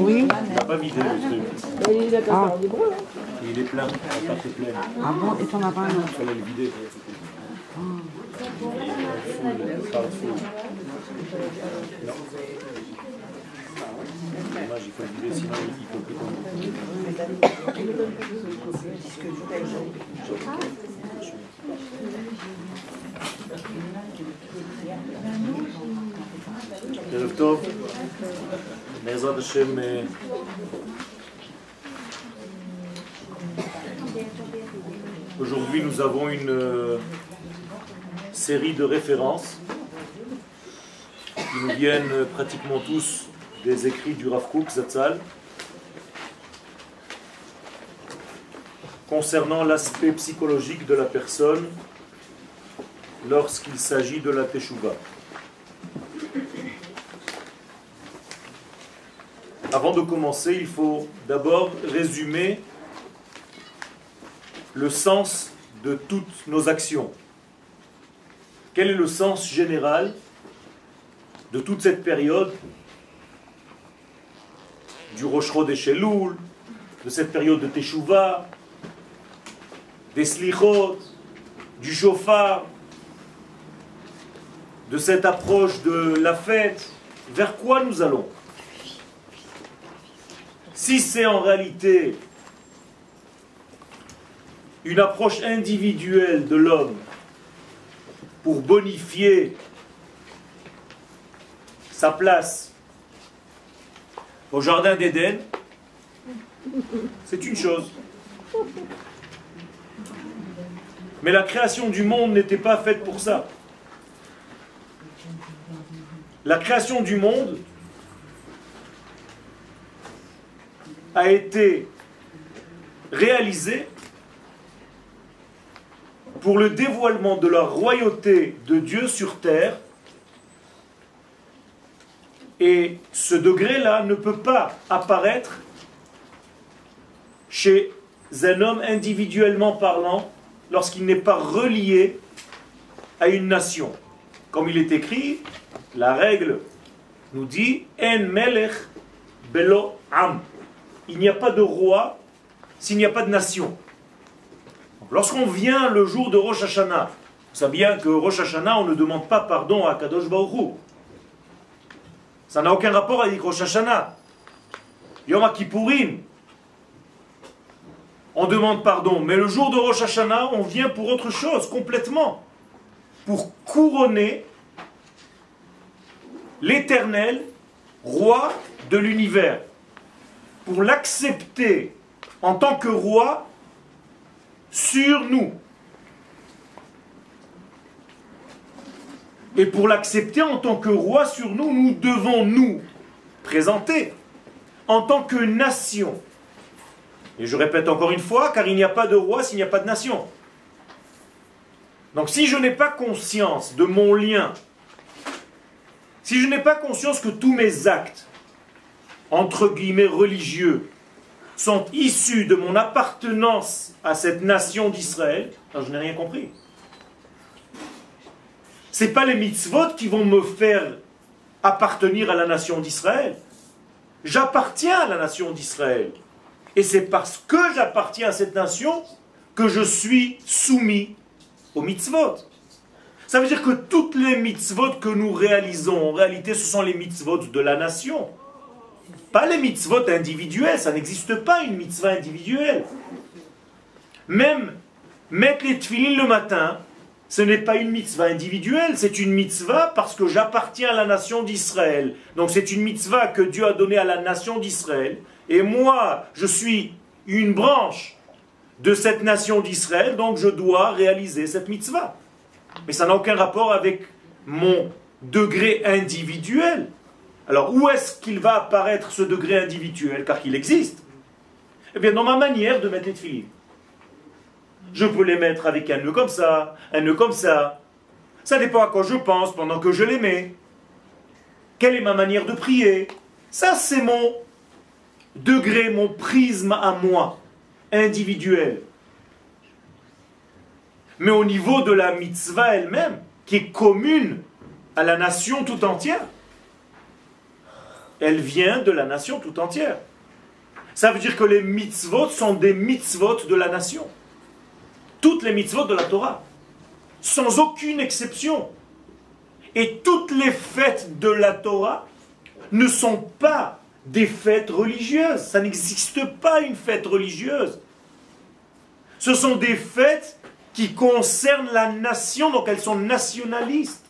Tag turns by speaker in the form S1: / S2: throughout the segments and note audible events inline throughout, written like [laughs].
S1: Oui.
S2: Il n'a pas.
S3: Il est
S1: Ah.
S3: hein.
S2: Plein.
S1: Ah et t'en as pas
S2: Il fallait le vider. Dommage, il faut le sinon il. ערב טוב, בעזרת השם אה, Aujourd'hui, nous avons une euh, série de références qui nous viennent euh, pratiquement tous des écrits du Rav Kook Zatzal concernant l'aspect psychologique de la personne lorsqu'il s'agit de la Teshuvah. Avant de commencer, il faut d'abord résumer le sens de toutes nos actions. Quel est le sens général de toute cette période du Roshro des Sheloul, de cette période de Teshuvah, des Slichot, du Shofar, de cette approche de la fête, vers quoi nous allons? Si c'est en réalité une approche individuelle de l'homme pour bonifier sa place au Jardin d'Éden, c'est une chose. Mais la création du monde n'était pas faite pour ça. La création du monde a été réalisée pour le dévoilement de la royauté de Dieu sur terre. Et ce degré-là ne peut pas apparaître chez un homme individuellement parlant lorsqu'il n'est pas relié à une nation. Comme il est écrit, la règle nous dit En melech belo am. Il n'y a pas de roi s'il n'y a pas de nation. Lorsqu'on vient le jour de Rosh Hashanah, vous savez bien que Rosh Hashanah, on ne demande pas pardon à Kadosh Baruch. Ça n'a aucun rapport avec Rosh Hashanah. Yom Kippourim, on demande pardon. Mais le jour de Rosh Hashanah, on vient pour autre chose, complètement. Pour couronner l'éternel roi de l'univers. Pour l'accepter en tant que roi sur nous. Et pour l'accepter en tant que roi sur nous, nous devons nous présenter en tant que nation. Et je répète encore une fois, car il n'y a pas de roi s'il n'y a pas de nation. Donc si je n'ai pas conscience de mon lien, si je n'ai pas conscience que tous mes actes, entre guillemets religieux, sont issus de mon appartenance à cette nation d'Israël, je n'ai rien compris. Ce n'est pas les mitzvot qui vont me faire appartenir à la nation d'Israël. J'appartiens à la nation d'Israël. Et c'est parce que j'appartiens à cette nation que je suis soumis aux mitzvot. Ça veut dire que toutes les mitzvot que nous réalisons, en réalité, ce sont les mitzvot de la nation. Pas les mitzvot individuels, ça n'existe pas une mitzvah individuelle. Même mettre les tefillin le matin, ce n'est pas une mitzvah individuelle, c'est une mitzvah parce que j'appartiens à la nation d'Israël. Donc c'est une mitzvah que Dieu a donnée à la nation d'Israël. Et moi, je suis une branche de cette nation d'Israël, donc je dois réaliser cette mitzvah. Mais ça n'a aucun rapport avec mon degré individuel. Alors où est-ce qu'il va apparaître ce degré individuel? Car qu'il existe. Eh bien dans ma manière de mettre les tefillin. Je peux les mettre avec un nœud comme ça, un nœud comme ça. Ça dépend à quoi je pense pendant que je les mets. Quelle est ma manière de prier? Ça, c'est mon degré, mon prisme à moi, individuel. Mais au niveau de la mitzvah elle-même, qui est commune à la nation tout entière. Elle vient de la nation tout entière. Ça veut dire que les mitzvot sont des mitzvot de la nation. Toutes les mitzvot de la Torah. Sans aucune exception. Et toutes les fêtes de la Torah ne sont pas des fêtes religieuses. Ça n'existe pas une fête religieuse. Ce sont des fêtes qui concernent la nation, donc elles sont nationalistes.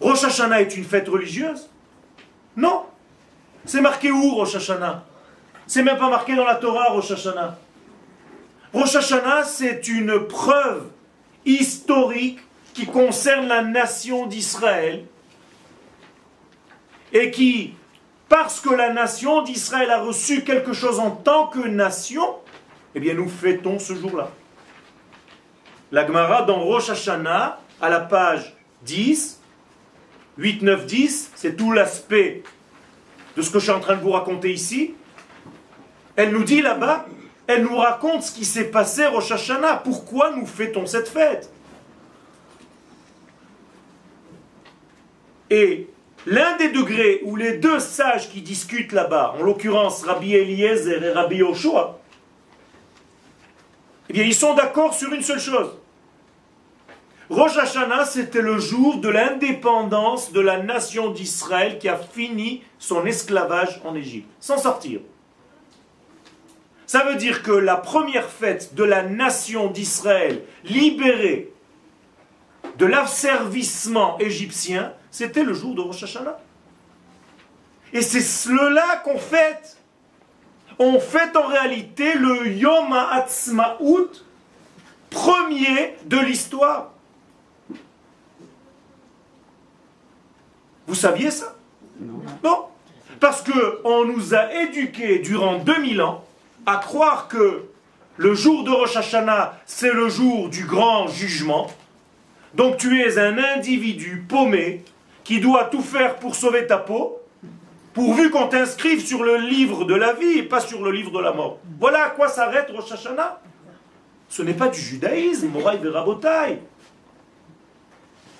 S2: Rosh Hashanah est une fête religieuse? Non. C'est marqué où Rosh Hashanah? C'est même pas marqué dans la Torah Rosh Hashanah. Rosh Hashanah, c'est une preuve historique qui concerne la nation d'Israël et qui, parce que la nation d'Israël a reçu quelque chose en tant que nation, eh bien nous fêtons ce jour-là. La Gemara dans Rosh Hashanah, à la page 10, 8, 9, 10, c'est tout l'aspect de ce que je suis en train de vous raconter ici. Elle nous dit là-bas, elle nous raconte ce qui s'est passé Rosh Hashanah, pourquoi nous fêtons cette fête? Et l'un des degrés où les deux sages qui discutent là-bas, en l'occurrence Rabbi Eliezer et Rabbi Yoshua, eh bien, ils sont d'accord sur une seule chose. Rosh Hashanah, c'était le jour de l'indépendance de la nation d'Israël qui a fini son esclavage en Égypte, sans sortir. Ça veut dire que la première fête de la nation d'Israël libérée de l'asservissement égyptien, c'était le jour de Rosh Hashanah. Et c'est cela qu'on fête. On fête en réalité le Yom HaAtzmaut premier de l'histoire. Vous saviez ça? Non. Parce qu'on nous a éduqués durant 2000 ans à croire que le jour de Rosh Hashanah, c'est le jour du grand jugement. Donc tu es un individu paumé qui doit tout faire pour sauver ta peau, pourvu qu'on t'inscrive sur le livre de la vie et pas sur le livre de la mort. Voilà à quoi s'arrête Rosh Hashanah. Ce n'est pas du judaïsme, Moraï Verabotai.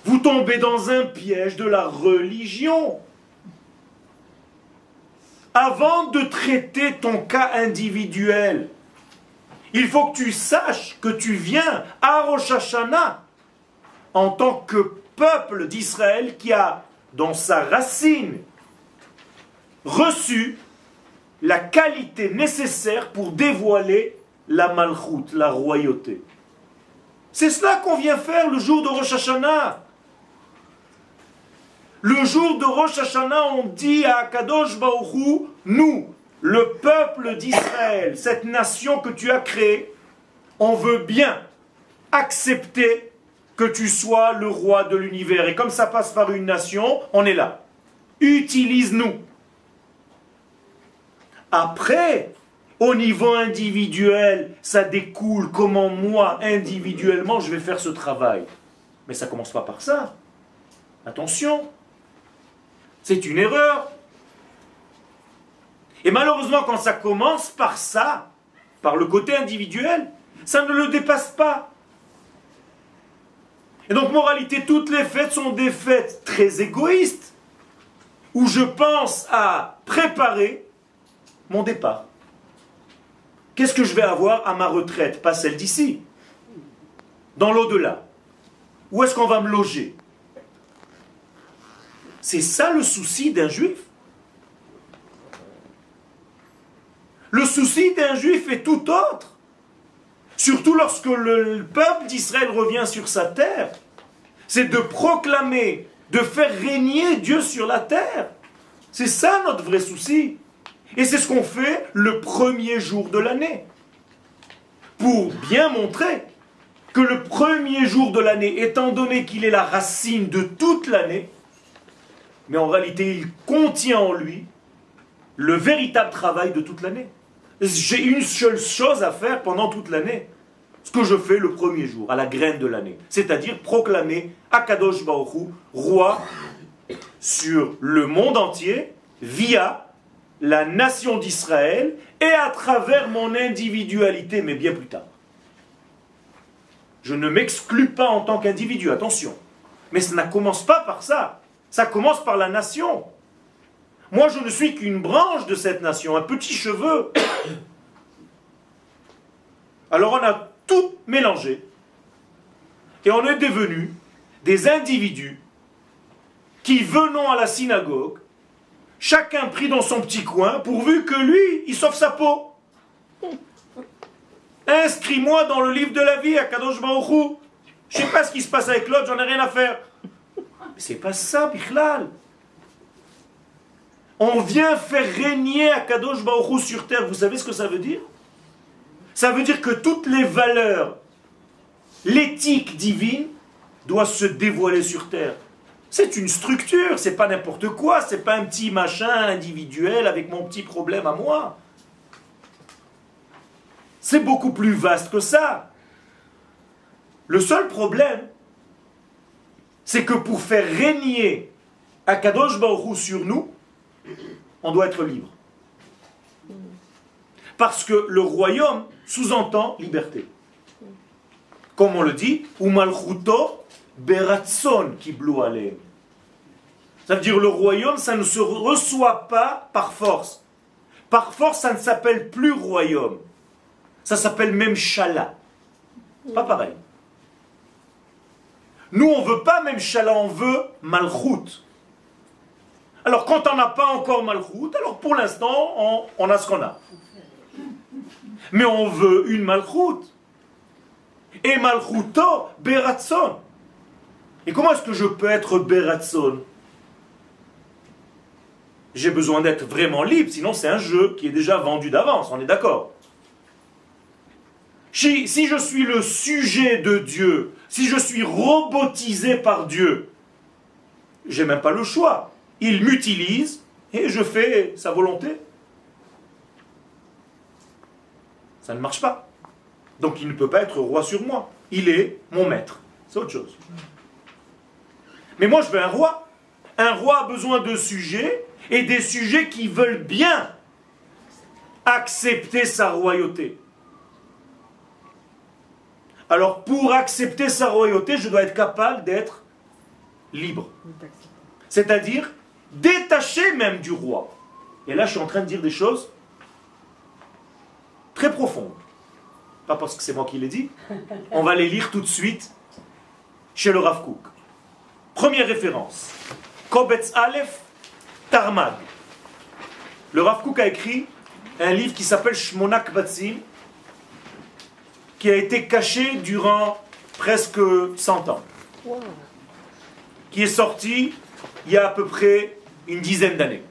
S2: Vous tombez dans un piège de la religion. Avant de traiter ton cas individuel, il faut que tu saches que tu viens à Rosh Hashanah en tant que peuple d'Israël qui a, dans sa racine, reçu la qualité nécessaire pour dévoiler la malchoute, la royauté. C'est cela qu'on vient faire le jour de Rosh Hashanah. Le jour de Rosh Hashanah, on dit à Kadosh Baruch nous, le peuple d'Israël, cette nation que tu as créée, on veut bien accepter que tu sois le roi de l'univers. Et comme ça passe par une nation, on est là. Utilise-nous. Après, au niveau individuel, ça découle comment moi, individuellement, je vais faire ce travail. Mais ça commence pas par ça. Attention. C'est une erreur. Et malheureusement, quand ça commence par ça, par le côté individuel, ça ne le dépasse pas. Et donc, moralité, toutes les fêtes sont des fêtes très égoïstes, où je pense à préparer mon départ. Qu'est-ce que je vais avoir à ma retraite? Pas celle d'ici. Dans l'au-delà. Où est-ce qu'on va me loger? C'est ça le souci d'un juif. Le souci d'un juif est tout autre. Surtout lorsque le peuple d'Israël revient sur sa terre, c'est de proclamer, de faire régner Dieu sur la terre. C'est ça notre vrai souci. Et c'est ce qu'on fait le premier jour de l'année. Pour bien montrer que le premier jour de l'année, étant donné qu'il est la racine de toute l'année, mais en réalité il contient en lui le véritable travail de toute l'année. J'ai une seule chose à faire pendant toute l'année. Ce que je fais le premier jour, à la graine de l'année. C'est-à-dire proclamer Akadosh Baruch roi sur le monde entier via la nation d'Israël et à travers mon individualité, mais bien plus tard. Je ne m'exclus pas en tant qu'individu, attention. Mais ça ne commence pas par ça. Ça commence par la nation. Moi, je ne suis qu'une branche de cette nation, un petit cheveu. [coughs] Alors on a tout mélangé. Et on est devenu des individus qui venons à la synagogue, chacun pris dans son petit coin, pourvu que lui, il sauve sa peau. Inscris-moi dans le livre de la vie à Kadosh Baruch Je sais pas ce qui se passe avec l'autre, j'en ai rien à faire. Mais c'est pas ça, Bichlal. On vient faire régner à Kadosh Baruch sur terre. Vous savez ce que ça veut dire? Ça veut dire que toutes les valeurs, l'éthique divine, doit se dévoiler sur terre. C'est une structure, c'est pas n'importe quoi, c'est pas un petit machin individuel avec mon petit problème à moi. C'est beaucoup plus vaste que ça. Le seul problème, c'est que pour faire régner Akadosh Baruch sur nous, on doit être libre. Parce que le royaume sous-entend liberté. Comme on le dit, Umalchuto beratson qui Ça veut dire le royaume, ça ne se reçoit pas par force. Par force, ça ne s'appelle plus royaume. Ça s'appelle même Shala. Pas pareil. Nous, on veut pas même Shala, on veut Malchut. Alors, quand on n'a pas encore Malchut, alors pour l'instant, on, on, a ce qu'on a. Mais on veut une Malchut. Et Malchuto, Beratson. Et comment est-ce que je peux être Beratson? J'ai besoin d'être vraiment libre, sinon c'est un jeu qui est déjà vendu d'avance, on est d'accord si, si je suis le sujet de Dieu, si je suis robotisé par Dieu, j'ai même pas le choix. Il m'utilise et je fais sa volonté. Ça ne marche pas. Donc il ne peut pas être roi sur moi. Il est mon maître. C'est autre chose. Mais moi, je veux un roi. Un roi a besoin de sujets et des sujets qui veulent bien accepter sa royauté. Alors, pour accepter sa royauté, je dois être capable d'être libre. C'est-à-dire détaché même du roi. Et là, je suis en train de dire des choses très profondes. Pas parce que c'est moi qui les dit. On va les lire tout de suite chez le Rav Kook. Première référence. Kobetz Aleph Tarmad. Le Rav Kook a écrit un livre qui s'appelle Shmonak Batsim, qui a été caché durant presque 100 ans. Qui est sorti il y a à peu près une dizaine d'années.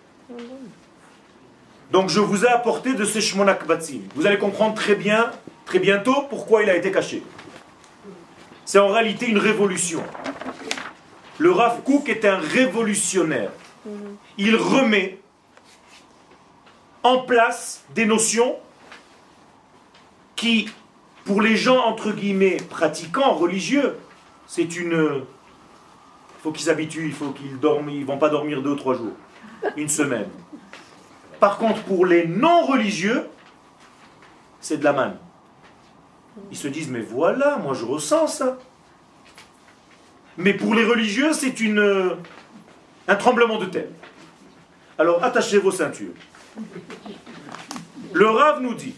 S2: Donc je vous ai apporté de ce Shmonak Batsim. Vous allez comprendre très bien, très bientôt, pourquoi il a été caché. C'est en réalité une révolution. Le Rav Kook est un révolutionnaire. Il remet en place des notions qui, pour les gens entre guillemets pratiquants, religieux, c'est une. Il faut qu'ils s'habituent, il faut qu'ils dorment, ils vont pas dormir deux ou trois jours, une semaine. Par contre, pour les non religieux, c'est de la manne. Ils se disent, mais voilà, moi je ressens ça. Mais pour les religieux, c'est une, un tremblement de terre. Alors attachez vos ceintures. Le Rav nous dit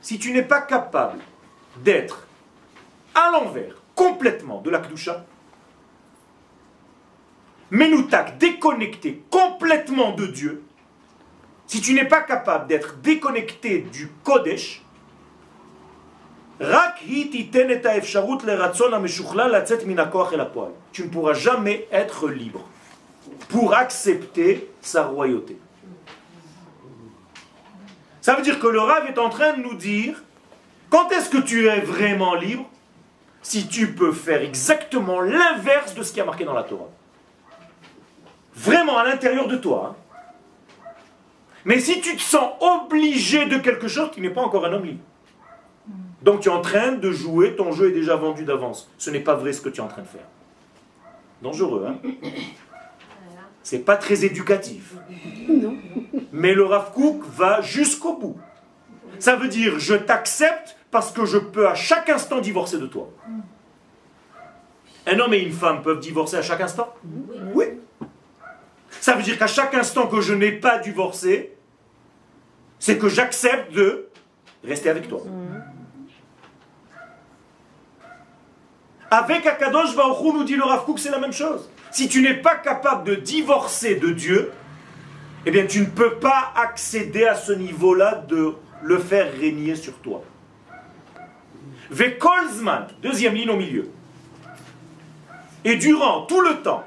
S2: si tu n'es pas capable d'être à l'envers complètement de la Kdusha, déconnecté complètement de Dieu, si tu n'es pas capable d'être déconnecté du Kodesh, tu ne pourras jamais être libre pour accepter sa royauté. Ça veut dire que le Rav est en train de nous dire quand est-ce que tu es vraiment libre? Si tu peux faire exactement l'inverse de ce qui a marqué dans la Torah. Vraiment à l'intérieur de toi. Hein. Mais si tu te sens obligé de quelque chose, tu n'es pas encore un homme libre. Donc tu es en train de jouer, ton jeu est déjà vendu d'avance. Ce n'est pas vrai ce que tu es en train de faire. Dangereux, hein? C'est pas très éducatif. Mais le Rav Kook va jusqu'au bout. Ça veut dire, je t'accepte parce que je peux à chaque instant divorcer de toi. Un homme et une femme peuvent divorcer à chaque instant? Oui. Ça veut dire qu'à chaque instant que je n'ai pas divorcé, c'est que j'accepte de rester avec toi. Avec Akadosh Baruch nous dit le Rav Kook, c'est la même chose. Si tu n'es pas capable de divorcer de Dieu, eh bien tu ne peux pas accéder à ce niveau-là de le faire régner sur toi. Vekolzman, deuxième ligne au milieu. Et durant tout le temps,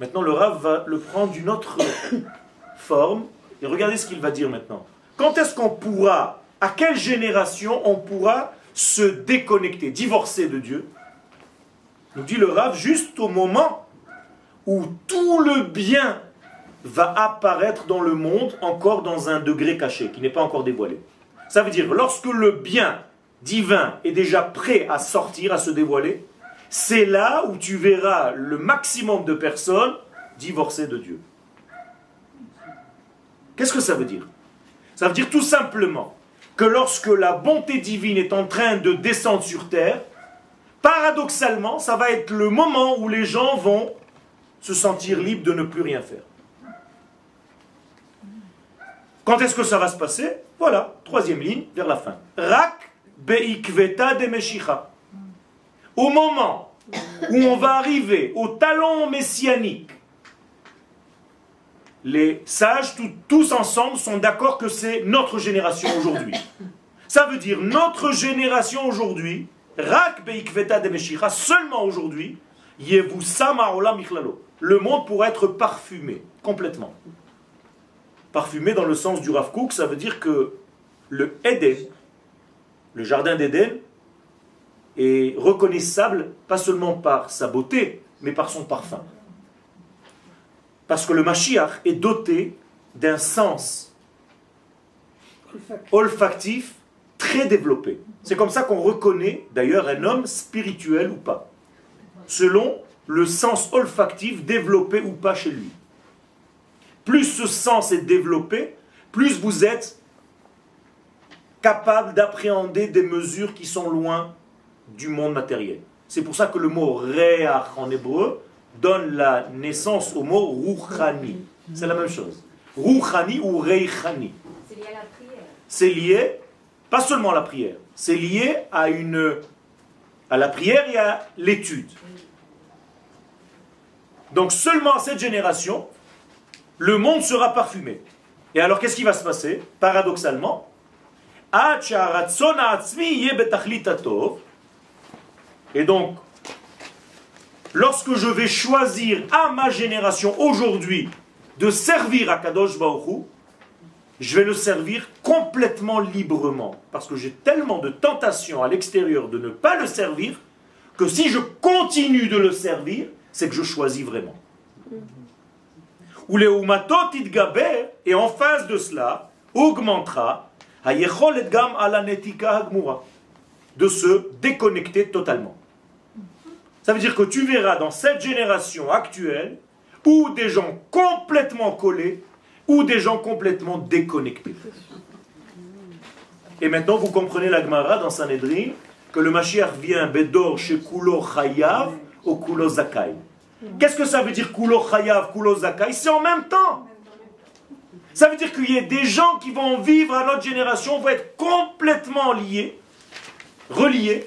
S2: Maintenant, le Rav va le prendre d'une autre [coughs] forme. Regardez ce qu'il va dire maintenant. Quand est-ce qu'on pourra, à quelle génération on pourra se déconnecter, divorcer de Dieu? Nous dit le Rav, juste au moment où tout le bien va apparaître dans le monde encore dans un degré caché, qui n'est pas encore dévoilé. Ça veut dire, lorsque le bien divin est déjà prêt à sortir, à se dévoiler, c'est là où tu verras le maximum de personnes divorcer de Dieu. Qu'est-ce que ça veut dire? Ça veut dire tout simplement que lorsque la bonté divine est en train de descendre sur terre, paradoxalement, ça va être le moment où les gens vont se sentir libres de ne plus rien faire. Quand est-ce que ça va se passer? Voilà, troisième ligne, vers la fin. Rak beikveta de meshicha. Au moment où on va arriver au talon messianique, les sages, tous ensemble, sont d'accord que c'est notre génération aujourd'hui. Ça veut dire notre génération aujourd'hui, Rak beikveta de meshicha, seulement aujourd'hui, yevu sama Le monde pourrait être parfumé complètement. Parfumé dans le sens du Rav Kook, ça veut dire que le Eden, le jardin d'Éden, est reconnaissable pas seulement par sa beauté, mais par son parfum. Parce que le Mashiach est doté d'un sens olfactif très développé. C'est comme ça qu'on reconnaît d'ailleurs un homme spirituel ou pas, selon le sens olfactif développé ou pas chez lui plus ce sens est développé, plus vous êtes capable d'appréhender des mesures qui sont loin du monde matériel. C'est pour ça que le mot réach en hébreu donne la naissance au mot rouchani. C'est la même chose. Rouchani ou reichani. C'est lié à la prière. C'est lié, pas seulement à la prière, c'est lié à, une, à la prière et à l'étude. Donc seulement cette génération, le monde sera parfumé. Et alors qu'est-ce qui va se passer Paradoxalement, et donc, lorsque je vais choisir à ma génération aujourd'hui de servir à Kadosh Baruch je vais le servir complètement librement. Parce que j'ai tellement de tentations à l'extérieur de ne pas le servir, que si je continue de le servir, c'est que je choisis vraiment ou les et en face de cela, augmentera de se déconnecter totalement. Ça veut dire que tu verras dans cette génération actuelle ou des gens complètement collés ou des gens complètement déconnectés. Et maintenant, vous comprenez la Gemara dans Sanhedrin que le Mashiach vient Bedor chez Kulo Chayav au Kulo Zakai. Qu'est-ce que ça veut dire Kulo Chayav, Kulo Zakai? C'est en même temps. Ça veut dire qu'il y a des gens qui vont vivre à notre génération, vont être complètement liés, reliés,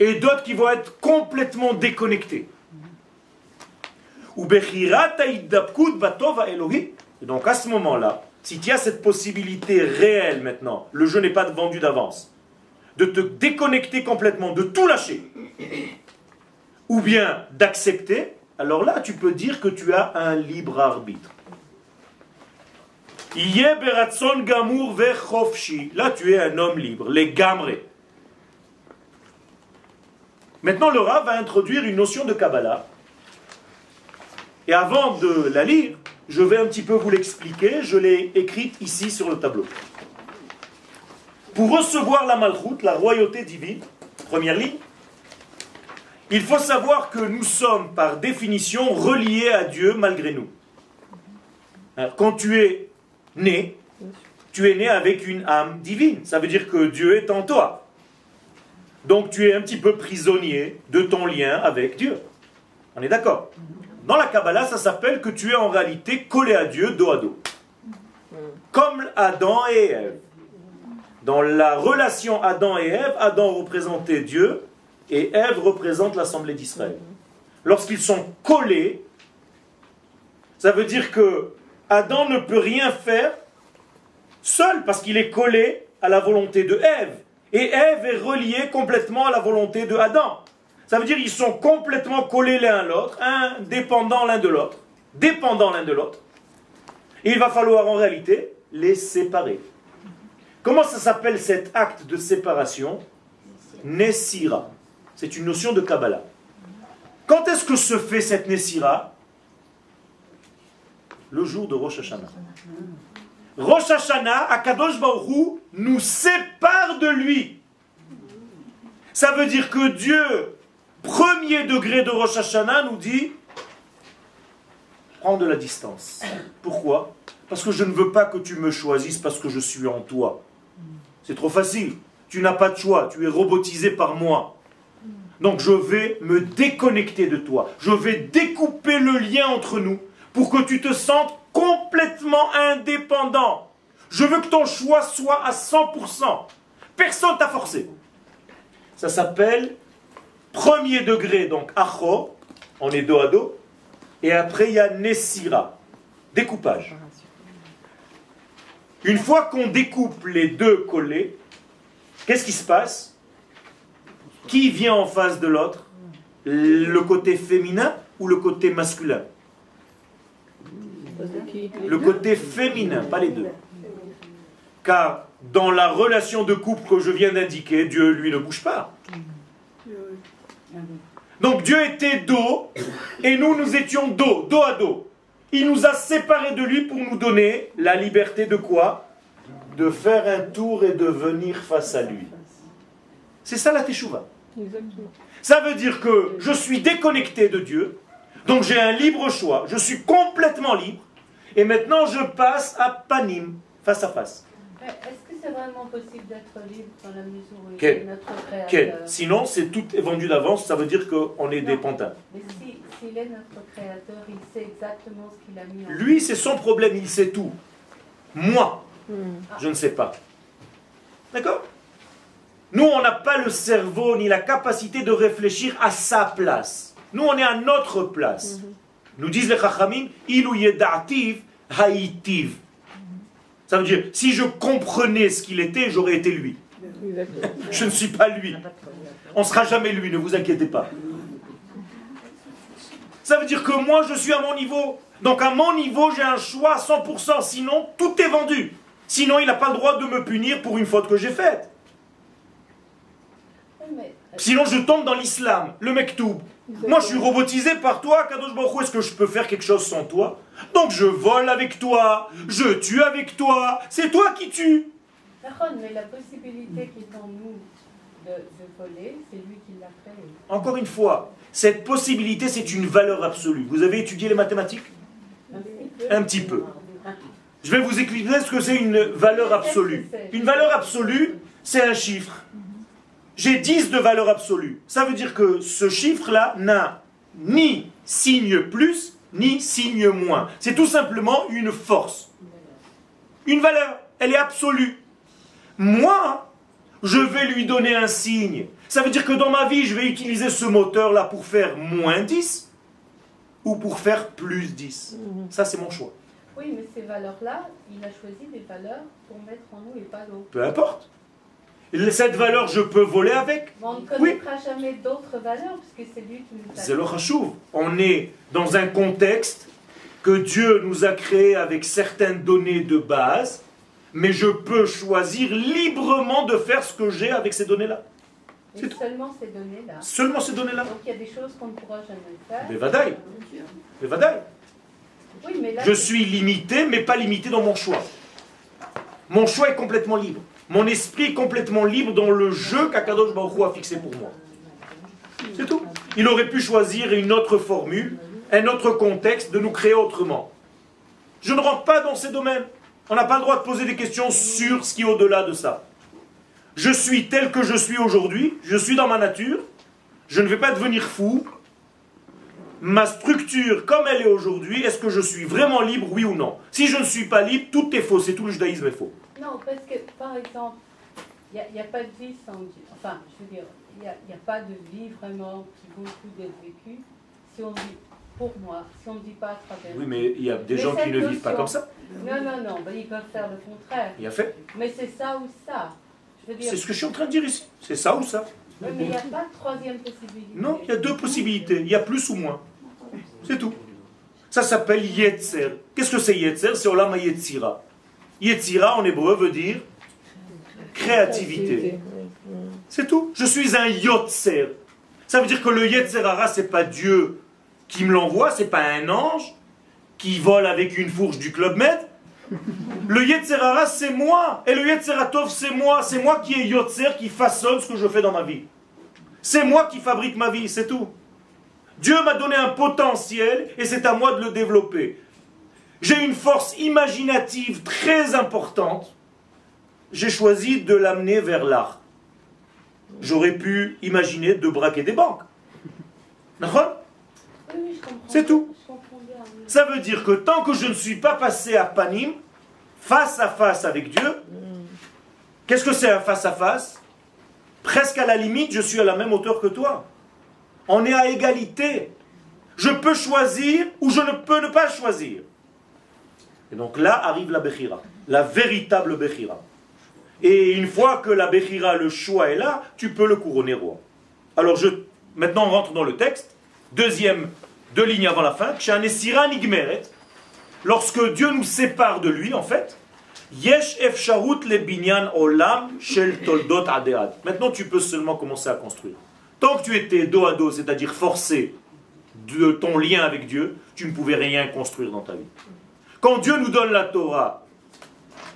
S2: et d'autres qui vont être complètement déconnectés. Et donc à ce moment-là, si tu as cette possibilité réelle maintenant, le jeu n'est pas vendu d'avance, de te déconnecter complètement, de tout lâcher, ou bien d'accepter, alors là, tu peux dire que tu as un libre arbitre. Là, tu es un homme libre, les gamrés. Maintenant, le Rav va introduire une notion de Kabbalah. Et avant de la lire, je vais un petit peu vous l'expliquer. Je l'ai écrite ici sur le tableau. pour recevoir la malchoute, la royauté divine, première ligne, il faut savoir que nous sommes par définition reliés à Dieu malgré nous. Quand tu es né, tu es né avec une âme divine. Ça veut dire que Dieu est en toi. Donc tu es un petit peu prisonnier de ton lien avec Dieu. On est d'accord Dans la Kabbalah, ça s'appelle que tu es en réalité collé à Dieu dos à dos. Comme Adam et Ève. Dans la relation Adam et Ève, Adam représentait Dieu et Ève représente l'Assemblée d'Israël. Lorsqu'ils sont collés, ça veut dire que Adam ne peut rien faire seul parce qu'il est collé à la volonté de Ève. Et Ève est reliée complètement à la volonté de Adam. Ça veut dire qu'ils sont complètement collés l'un à l'autre, indépendants l'un de l'autre, dépendants l'un de l'autre. Il va falloir en réalité les séparer. Comment ça s'appelle cet acte de séparation? Nessira. C'est une notion de Kabbalah. Quand est-ce que se fait cette Nessira? Le jour de Rosh Hashanah. Rosh Hashanah, Akadosh Baruch nous sépare de lui. Ça veut dire que Dieu, premier degré de Rosh Hashanah, nous dit prends de la distance. Pourquoi? Parce que je ne veux pas que tu me choisisses parce que je suis en toi. C'est trop facile. Tu n'as pas de choix. Tu es robotisé par moi. Donc je vais me déconnecter de toi. Je vais découper le lien entre nous pour que tu te sentes complètement indépendant. Je veux que ton choix soit à 100%. Personne t'a forcé. Ça s'appelle premier degré, donc acho, on est dos à dos. Et après, il y a nesira, découpage. Une fois qu'on découpe les deux collés, qu'est-ce qui se passe? Qui vient en face de l'autre? Le côté féminin ou le côté masculin? Le côté féminin, pas les deux. Car dans la relation de couple que je viens d'indiquer, Dieu, lui, ne bouge pas. Donc Dieu était dos et nous, nous étions dos, dos à dos. Il nous a séparés de lui pour nous donner la liberté de quoi? De faire un tour et de venir face à lui. C'est ça la teshuva. Ça veut dire que je suis déconnecté de Dieu, donc j'ai un libre choix, je suis complètement libre, et maintenant je passe à panim, face à face.
S4: Est-ce que c'est vraiment possible d'être libre dans la mesure où il est notre créateur
S2: Sinon, c'est tout est vendu d'avance, ça veut dire qu'on est des pantins.
S4: Mais s'il est notre créateur, il sait exactement ce qu'il a mis en
S2: Lui, c'est son problème, il sait tout. Moi, je ne sais pas. D'accord? Nous, on n'a pas le cerveau ni la capacité de réfléchir à sa place. Nous, on est à notre place. Nous disent les Chachamim, ilu yedativ haïtiv. Ça veut dire, si je comprenais ce qu'il était, j'aurais été lui. Je ne suis pas lui. On ne sera jamais lui, ne vous inquiétez pas. Ça veut dire que moi, je suis à mon niveau. Donc à mon niveau, j'ai un choix à 100%. Sinon, tout est vendu. Sinon, il n'a pas le droit de me punir pour une faute que j'ai faite. Sinon, je tombe dans l'islam, le mektoub. Moi, je suis robotisé par toi, Kadosh Baruch Est-ce que je peux faire quelque chose sans toi? Donc, je vole avec toi, je tue avec toi. C'est toi qui tues.
S4: Mais la possibilité qui est en nous de, voler, c'est lui qui l'a fait.
S2: Encore une fois, cette possibilité, c'est une valeur absolue. Vous avez étudié les mathématiques? Un petit peu. Je vais vous expliquer ce que c'est une valeur absolue. Une valeur absolue, c'est un chiffre j'ai 10 de valeur absolue. Ça veut dire que ce chiffre-là n'a ni signe plus, ni signe moins. C'est tout simplement une force. Une valeur. Elle est absolue. Moi, je vais lui donner un signe. Ça veut dire que dans ma vie, je vais utiliser ce moteur-là pour faire moins 10 ou pour faire plus 10. Ça, c'est mon choix.
S4: Oui, mais ces valeurs-là, il a choisi des valeurs pour mettre en nous et pas d'autres.
S2: Peu importe. Cette valeur, je peux voler avec.
S4: on ne connaîtra jamais d'autres valeurs, puisque c'est lui qui nous a
S2: C'est le chachouv. On est dans un contexte que Dieu nous a créé avec certaines données de base, mais je peux choisir librement de faire ce que j'ai avec ces données-là.
S4: C'est seulement ces données-là.
S2: Seulement ces données-là.
S4: Donc il y a des choses qu'on ne pourra jamais faire.
S2: Mais vadaï. Mais vadaï.
S4: Oui, mais là,
S2: je suis limité, mais pas limité dans mon choix. Mon choix est complètement libre. Mon esprit complètement libre dans le jeu qu'Akadosh Baruch a fixé pour moi. C'est tout. Il aurait pu choisir une autre formule, un autre contexte, de nous créer autrement. Je ne rentre pas dans ces domaines. On n'a pas le droit de poser des questions sur ce qui est au-delà de ça. Je suis tel que je suis aujourd'hui, je suis dans ma nature, je ne vais pas devenir fou. Ma structure, comme elle est aujourd'hui, est-ce que je suis vraiment libre, oui ou non? Si je ne suis pas libre, tout est faux, c'est tout le judaïsme est faux.
S4: Non, parce que, par exemple, il n'y a, pas de vie sans Dieu. Enfin, je veux dire, il n'y a, a, pas de vie vraiment qui vaut le coup d'être vécue si on dit pour moi, si on ne dit pas à travers.
S2: Oui, mais il y a des gens qui ne vivent pas comme ça.
S4: Non, non, non, ben, ils peuvent faire le contraire.
S2: Il a fait.
S4: Mais c'est ça ou ça.
S2: C'est ce que je suis en train de dire ici. C'est ça ou ça.
S4: Oui, mais il n'y a pas de troisième possibilité.
S2: Non, il y a deux possibilités. Il y a plus ou moins. C'est tout. Ça s'appelle Yetzer. Qu'est-ce que c'est Yetzer? C'est Olam Yetzira. Yetzira en hébreu veut dire créativité. C'est tout. Je suis un Yotzer. Ça veut dire que le Yetzerara, c'est pas Dieu qui me l'envoie, c'est pas un ange qui vole avec une fourche du Club Med. Le Yetzerara, c'est moi. Et le Yetzeratov, c'est moi. C'est moi qui est Yotzer, qui façonne ce que je fais dans ma vie. C'est moi qui fabrique ma vie, c'est tout. Dieu m'a donné un potentiel et c'est à moi de le développer. J'ai une force imaginative très importante. J'ai choisi de l'amener vers l'art. J'aurais pu imaginer de braquer des banques. C'est tout. Ça veut dire que tant que je ne suis pas passé à Panim, face à face avec Dieu, qu'est-ce que c'est un face à face? Presque à la limite, je suis à la même hauteur que toi. On est à égalité. Je peux choisir ou je ne peux ne pas choisir. Et donc là arrive la Bechira, la véritable Bechira. Et une fois que la Bechira, le choix est là, tu peux le couronner roi. Alors je, maintenant on rentre dans le texte. Deuxième, deux lignes avant la fin. Lorsque Dieu nous sépare de lui, en fait, Yesh le binyan olam shel toldot Maintenant tu peux seulement commencer à construire. Tant que tu étais dos à dos, c'est-à-dire forcé de ton lien avec Dieu, tu ne pouvais rien construire dans ta vie. Quand Dieu nous donne la Torah,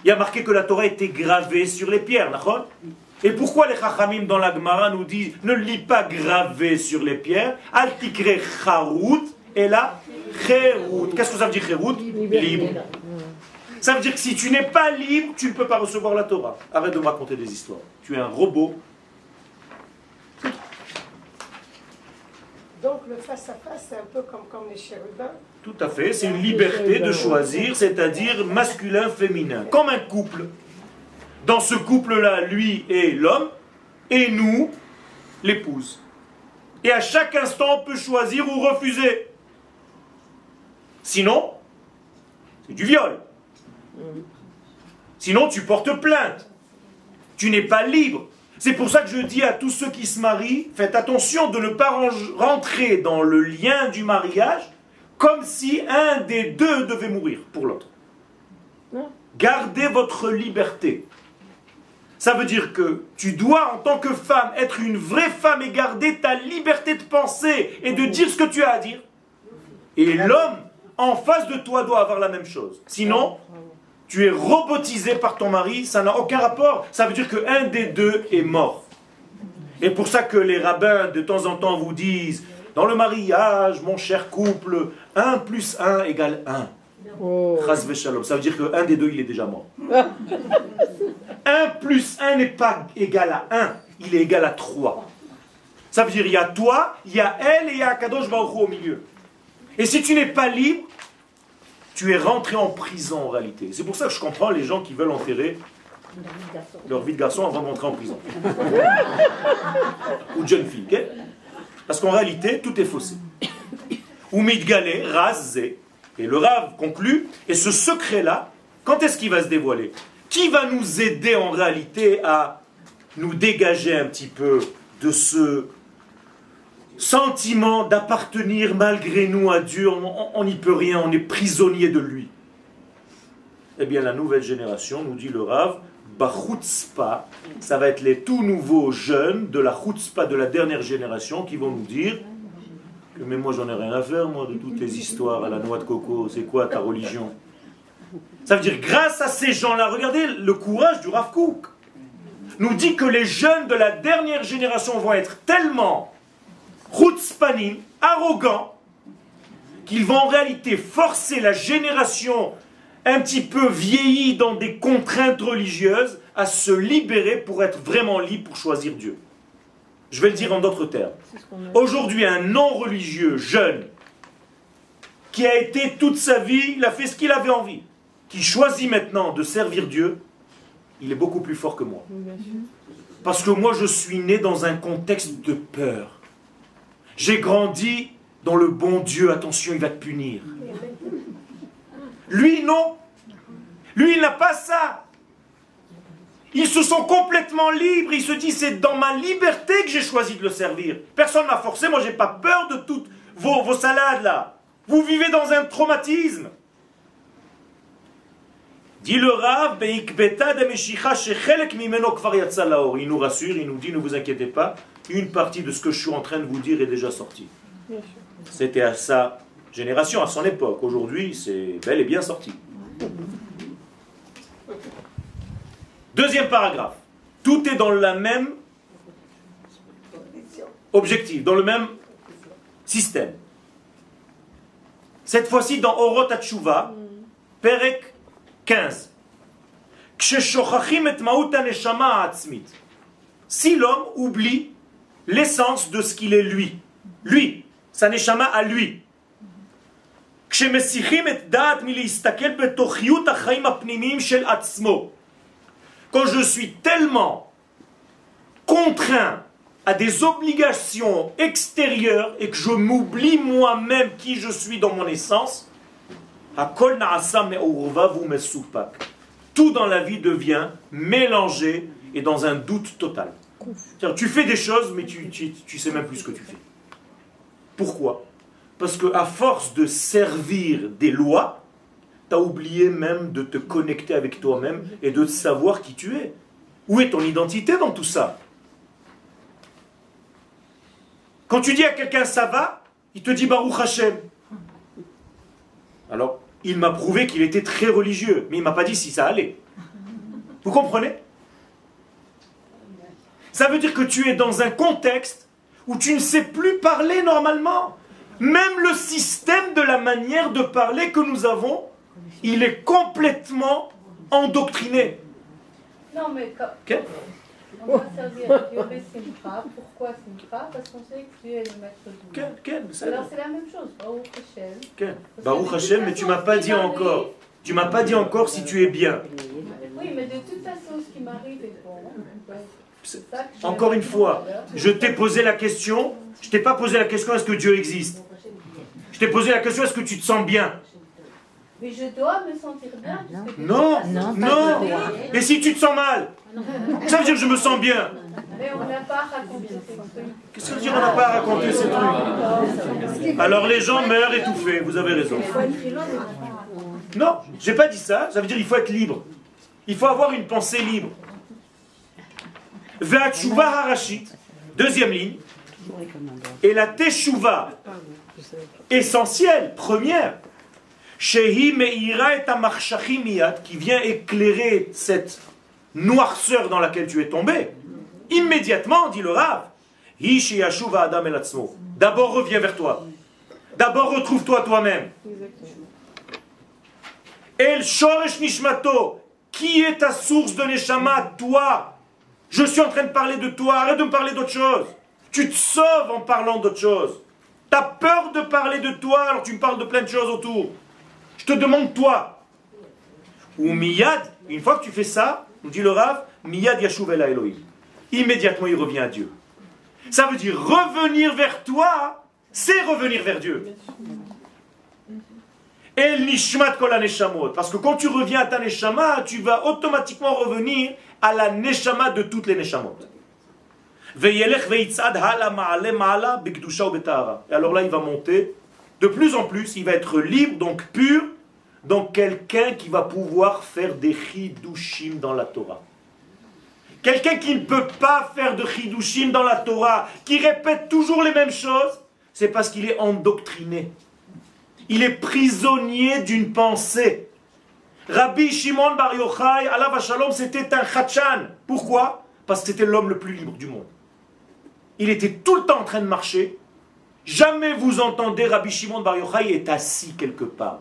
S2: il y a marqué que la Torah était gravée sur les pierres, d'accord? Et pourquoi les Chachamim dans la Gemara nous disent ne lis pas gravé sur les pierres, altikre charout, et là, cherout. Qu'est-ce que ça veut dire cherout Libre. Ça veut dire que si tu n'es pas libre, tu ne peux pas recevoir la Torah. Arrête de me raconter des histoires. Tu es un robot
S5: Donc le face-à-face, c'est un peu comme, comme les chérubins.
S2: Tout à fait, c'est une liberté de choisir, c'est-à-dire masculin-féminin, comme un couple. Dans ce couple-là, lui est l'homme, et nous, l'épouse. Et à chaque instant, on peut choisir ou refuser. Sinon, c'est du viol. Sinon, tu portes plainte. Tu n'es pas libre. C'est pour ça que je dis à tous ceux qui se marient, faites attention de ne pas rentrer dans le lien du mariage comme si un des deux devait mourir pour l'autre. Gardez votre liberté. Ça veut dire que tu dois, en tant que femme, être une vraie femme et garder ta liberté de penser et de dire ce que tu as à dire. Et l'homme, en face de toi, doit avoir la même chose. Sinon, tu es robotisé par ton mari, ça n'a aucun rapport. Ça veut dire qu'un des deux est mort. Et pour ça que les rabbins de temps en temps vous disent, dans le mariage, mon cher couple, 1 plus 1 égale 1. Oh. Ça veut dire qu'un des deux, il est déjà mort. [laughs] 1 plus 1 n'est pas égal à 1, il est égal à 3. Ça veut dire il y a toi, il y a elle et il y a Kadosh Baruch au milieu. Et si tu n'es pas libre, tu es rentré en prison en réalité. C'est pour ça que je comprends les gens qui veulent enterrer leur vie de garçon avant de rentrer en prison. [laughs] Ou de jeune fille. Parce qu'en réalité, tout est faussé. Ou mitgalé, rasé. Et le rave conclut, et ce secret-là, quand est-ce qu'il va se dévoiler? Qui va nous aider en réalité à nous dégager un petit peu de ce sentiment d'appartenir malgré nous à Dieu, on n'y peut rien, on est prisonnier de lui. Eh bien, la nouvelle génération, nous dit le Rav, Bachutzpa, ça va être les tout nouveaux jeunes de la Chutzpa de la dernière génération qui vont nous dire que mais moi j'en ai rien à faire, moi, de toutes les histoires à la noix de coco, c'est quoi ta religion? Ça veut dire, grâce à ces gens-là, regardez le courage du Rav Kook. nous dit que les jeunes de la dernière génération vont être tellement chutzpanim, arrogants, qu'ils vont en réalité forcer la génération un petit peu vieillie dans des contraintes religieuses à se libérer pour être vraiment libre pour choisir Dieu. Je vais le dire en d'autres termes. Aujourd'hui, un non-religieux jeune qui a été toute sa vie, il a fait ce qu'il avait envie, qui choisit maintenant de servir Dieu, il est beaucoup plus fort que moi. Parce que moi, je suis né dans un contexte de peur. J'ai grandi dans le bon Dieu, attention, il va te punir. Lui, non. Lui, il n'a pas ça. Ils se sont complètement libres. Il se dit, c'est dans ma liberté que j'ai choisi de le servir. Personne ne m'a forcé. Moi, j'ai pas peur de toutes vos, vos salades là. Vous vivez dans un traumatisme. Dit le Rav, il nous rassure, il nous dit, ne vous inquiétez pas, une partie de ce que je suis en train de vous dire est déjà sortie. C'était à sa génération, à son époque. Aujourd'hui, c'est bel et bien sorti. Deuxième paragraphe. Tout est dans le même objectif, dans le même système. Cette fois-ci dans Orot Hatshuva, Perek 15. Si l'homme oublie l'essence de ce qu'il est lui, lui, sa neshama à lui, quand je suis tellement contraint à des obligations extérieures et que je m'oublie moi-même qui je suis dans mon essence, tout dans la vie devient mélangé et dans un doute total. Tu fais des choses, mais tu ne sais même plus ce que tu fais. Pourquoi? Parce que à force de servir des lois, tu as oublié même de te connecter avec toi-même et de savoir qui tu es. Où est ton identité dans tout ça? Quand tu dis à quelqu'un ça va, il te dit Baruch Hashem. Alors, il m'a prouvé qu'il était très religieux, mais il m'a pas dit si ça allait. Vous comprenez? Ça veut dire que tu es dans un contexte où tu ne sais plus parler normalement. Même le système de la manière de parler que nous avons, il est complètement endoctriné.
S4: Non, mais quand... On va servir Dieu Simcha. Pourquoi Simcha Parce qu'on sait que Dieu est le maître du monde. Alors c'est la même chose. Baruch Hashem.
S2: Baruch Hashem, mais tu m'as pas dit encore. Tu m'as pas dit encore si tu es bien.
S4: Oui, mais de toute façon, ce qui m'arrive est bon.
S2: Encore une fois, je t'ai posé la question, je t'ai pas posé la question est-ce que Dieu existe? T'ai posé la question est-ce que tu te sens bien?
S4: Mais je dois me sentir bien.
S2: Non, non, non. Et si tu te sens mal? Ça veut dire que je me sens bien.
S4: Mais on n'a pas raconté ces trucs.
S2: Qu'est-ce que ça veut dire on n'a pas raconté ces trucs? Alors les gens meurent étouffés, vous avez raison. Non, j'ai pas dit ça, ça veut dire qu'il faut être libre. Il faut avoir une pensée libre. Ve'atshuva harashit, deuxième ligne, et la teshuva essentielle, première, shehi meira et qui vient éclairer cette noirceur dans laquelle tu es tombé, immédiatement, dit le Rav, adam D'abord reviens vers toi. D'abord retrouve-toi toi-même. El shoresh nishmato, qui est ta source de neshama, toi? Je suis en train de parler de toi, arrête de me parler d'autre chose. Tu te sauves en parlant d'autre chose. Tu as peur de parler de toi, alors tu me parles de plein de choses autour. Je te demande toi. Ou miyad, une fois que tu fais ça, nous dit le Rav, miyad yashuv Elohim. Immédiatement il revient à Dieu. Ça veut dire revenir vers toi, c'est revenir vers Dieu. El nishmat kol Parce que quand tu reviens à ta neshama, tu vas automatiquement revenir à la neshama de toutes les neshamot. Et alors là, il va monter. De plus en plus, il va être libre, donc pur, donc quelqu'un qui va pouvoir faire des chidushim dans la Torah. Quelqu'un qui ne peut pas faire de chidushim dans la Torah, qui répète toujours les mêmes choses, c'est parce qu'il est endoctriné. Il est prisonnier d'une pensée. Rabbi Shimon Bar Yochai, Allah Shalom, c'était un khachan. Pourquoi? Parce que c'était l'homme le plus libre du monde. Il était tout le temps en train de marcher. Jamais vous entendez Rabbi Shimon Bar Yochai est assis quelque part.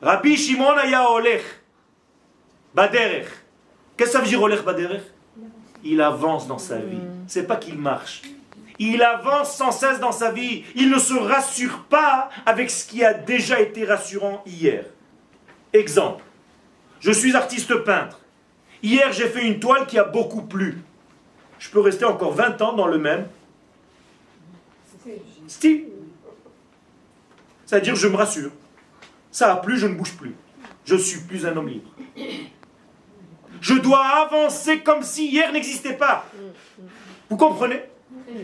S2: Rabbi Shimon aya olech. Baderech. Qu'est-ce que ça veut dire olech baderech? Il avance dans sa vie. C'est pas qu'il marche. Il avance sans cesse dans sa vie. Il ne se rassure pas avec ce qui a déjà été rassurant hier. Exemple. Je suis artiste peintre. Hier, j'ai fait une toile qui a beaucoup plu. Je peux rester encore 20 ans dans le même style. C'est-à-dire, je me rassure. Ça a plu, je ne bouge plus. Je suis plus un homme libre. Je dois avancer comme si hier n'existait pas. Vous comprenez?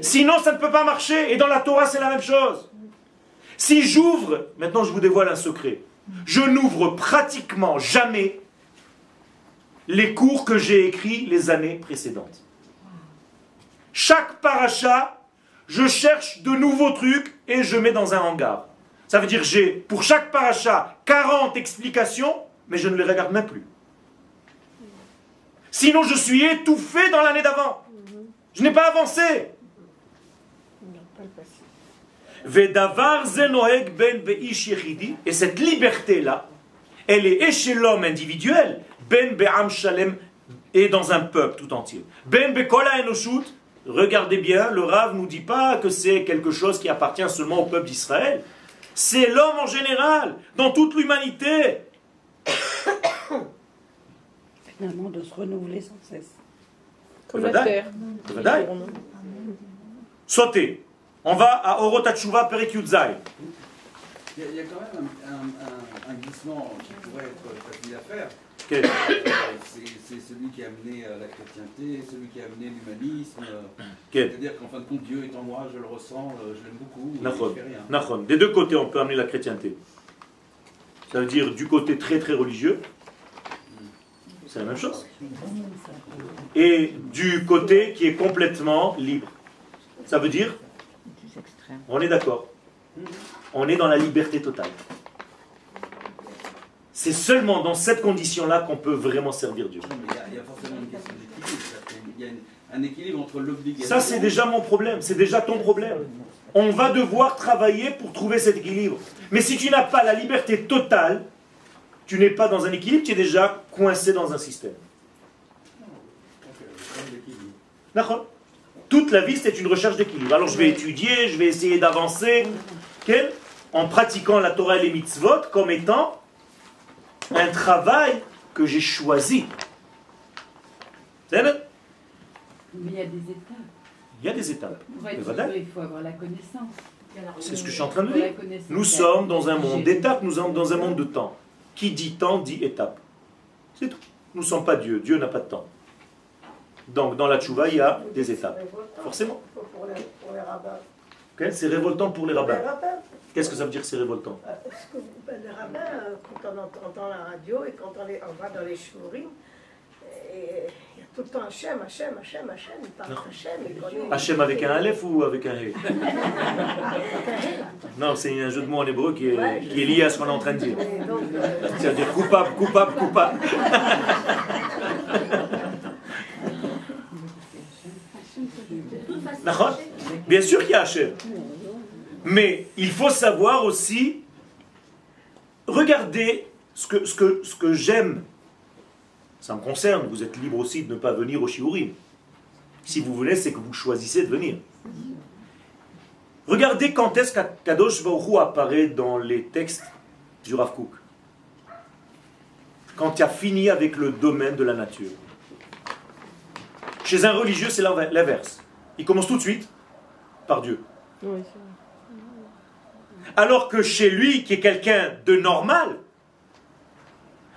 S2: Sinon, ça ne peut pas marcher. Et dans la Torah, c'est la même chose. Si j'ouvre, maintenant je vous dévoile un secret, je n'ouvre pratiquement jamais les cours que j'ai écrits les années précédentes. Chaque paracha, je cherche de nouveaux trucs et je mets dans un hangar. Ça veut dire j'ai pour chaque paracha 40 explications, mais je ne les regarde même plus. Sinon, je suis étouffé dans l'année d'avant. Je n'ai pas avancé. Ben. Et cette liberté-là, elle est chez l'homme individuel, ben et dans un peuple tout entier. Ben. Regardez bien, le Rav ne nous dit pas que c'est quelque chose qui appartient seulement au peuple d'Israël. C'est l'homme en général, dans toute l'humanité.
S1: Finalement, de se renouveler sans cesse.
S3: Comme la terre.
S2: Sautez. On va à Orotachuva Perikyudzai.
S6: Il y, a, il y a quand même un, un- un- un glissement qui pourrait être facile à faire. C'est celui qui a amené euh, la chrétienté, celui qui a amené l'humanisme. euh. C'est-à-dire qu'en fin de compte, Dieu est en moi, je le ressens, euh, je l'aime beaucoup, rien.
S2: Des deux côtés, on peut amener la chrétienté. Ça veut dire du côté très très religieux, c'est la même chose. Et du côté qui est complètement libre. Ça veut dire, on est d'accord, on est dans la liberté totale. C'est seulement dans cette condition-là qu'on peut vraiment servir Dieu.
S6: Il y a- forcément une question d'équilibre. y a un équilibre entre l'obligation.
S2: Ça, c'est déjà mon problème, c'est déjà ton problème. On va devoir travailler pour trouver cet équilibre. Mais si tu n'as pas la liberté totale, tu n'es pas dans un équilibre, tu es déjà coincé dans un système. D'accord Toute la vie, c'est une recherche d'équilibre. Alors, je vais étudier, je vais essayer d'avancer en pratiquant la Torah et les mitzvot comme étant un travail que j'ai choisi. C'est vrai
S7: Mais il y a des étapes.
S2: Il y a des étapes.
S7: Pour être
S2: Mais voilà.
S7: heureux, il faut avoir la connaissance.
S2: C'est ce que je suis en train de dire. Nous sommes dans un monde d'étapes, nous sommes dans un monde de temps. Qui dit temps dit étape. C'est tout. Nous ne sommes pas Dieu. Dieu n'a pas de temps. Donc dans la tchouva, il y a des étapes. Forcément.
S5: Pour, pour les, pour les
S2: c'est révoltant pour les rabbins. Qu'est-ce que ça veut dire que c'est révoltant?
S5: Euh, parce que ben, les rabbins, euh, quand on entend, la radio et quand on, les- on va dans les shurim, et il y a tout le temps Hachem, Hachem, Hachem, Hachem, il parle connaît-
S2: Hachem avec un Aleph ou avec un He [laughs] Non, c'est un jeu de mots en hébreu qui est, qui est lié à ce qu'on est en train de dire.
S5: Euh,
S2: C'est-à-dire coupable, coupable, coupable. [laughs] D'accord Bien sûr qu'il y a Hachem. Mais il faut savoir aussi, regardez ce que, j'aime. Ça me concerne, vous êtes libre aussi de ne pas venir au Shiurim. Si vous voulez, c'est que vous choisissez de venir. Regardez quand est-ce qu'Akadosh Baruch apparaît dans les textes du Rav Kook. Quand tu as fini avec le domaine de la nature. Chez un religieux, c'est l'inver- l'inverse. Il commence tout de suite par Dieu.
S3: Oui.
S2: Alors que chez lui, qui est quelqu'un de normal,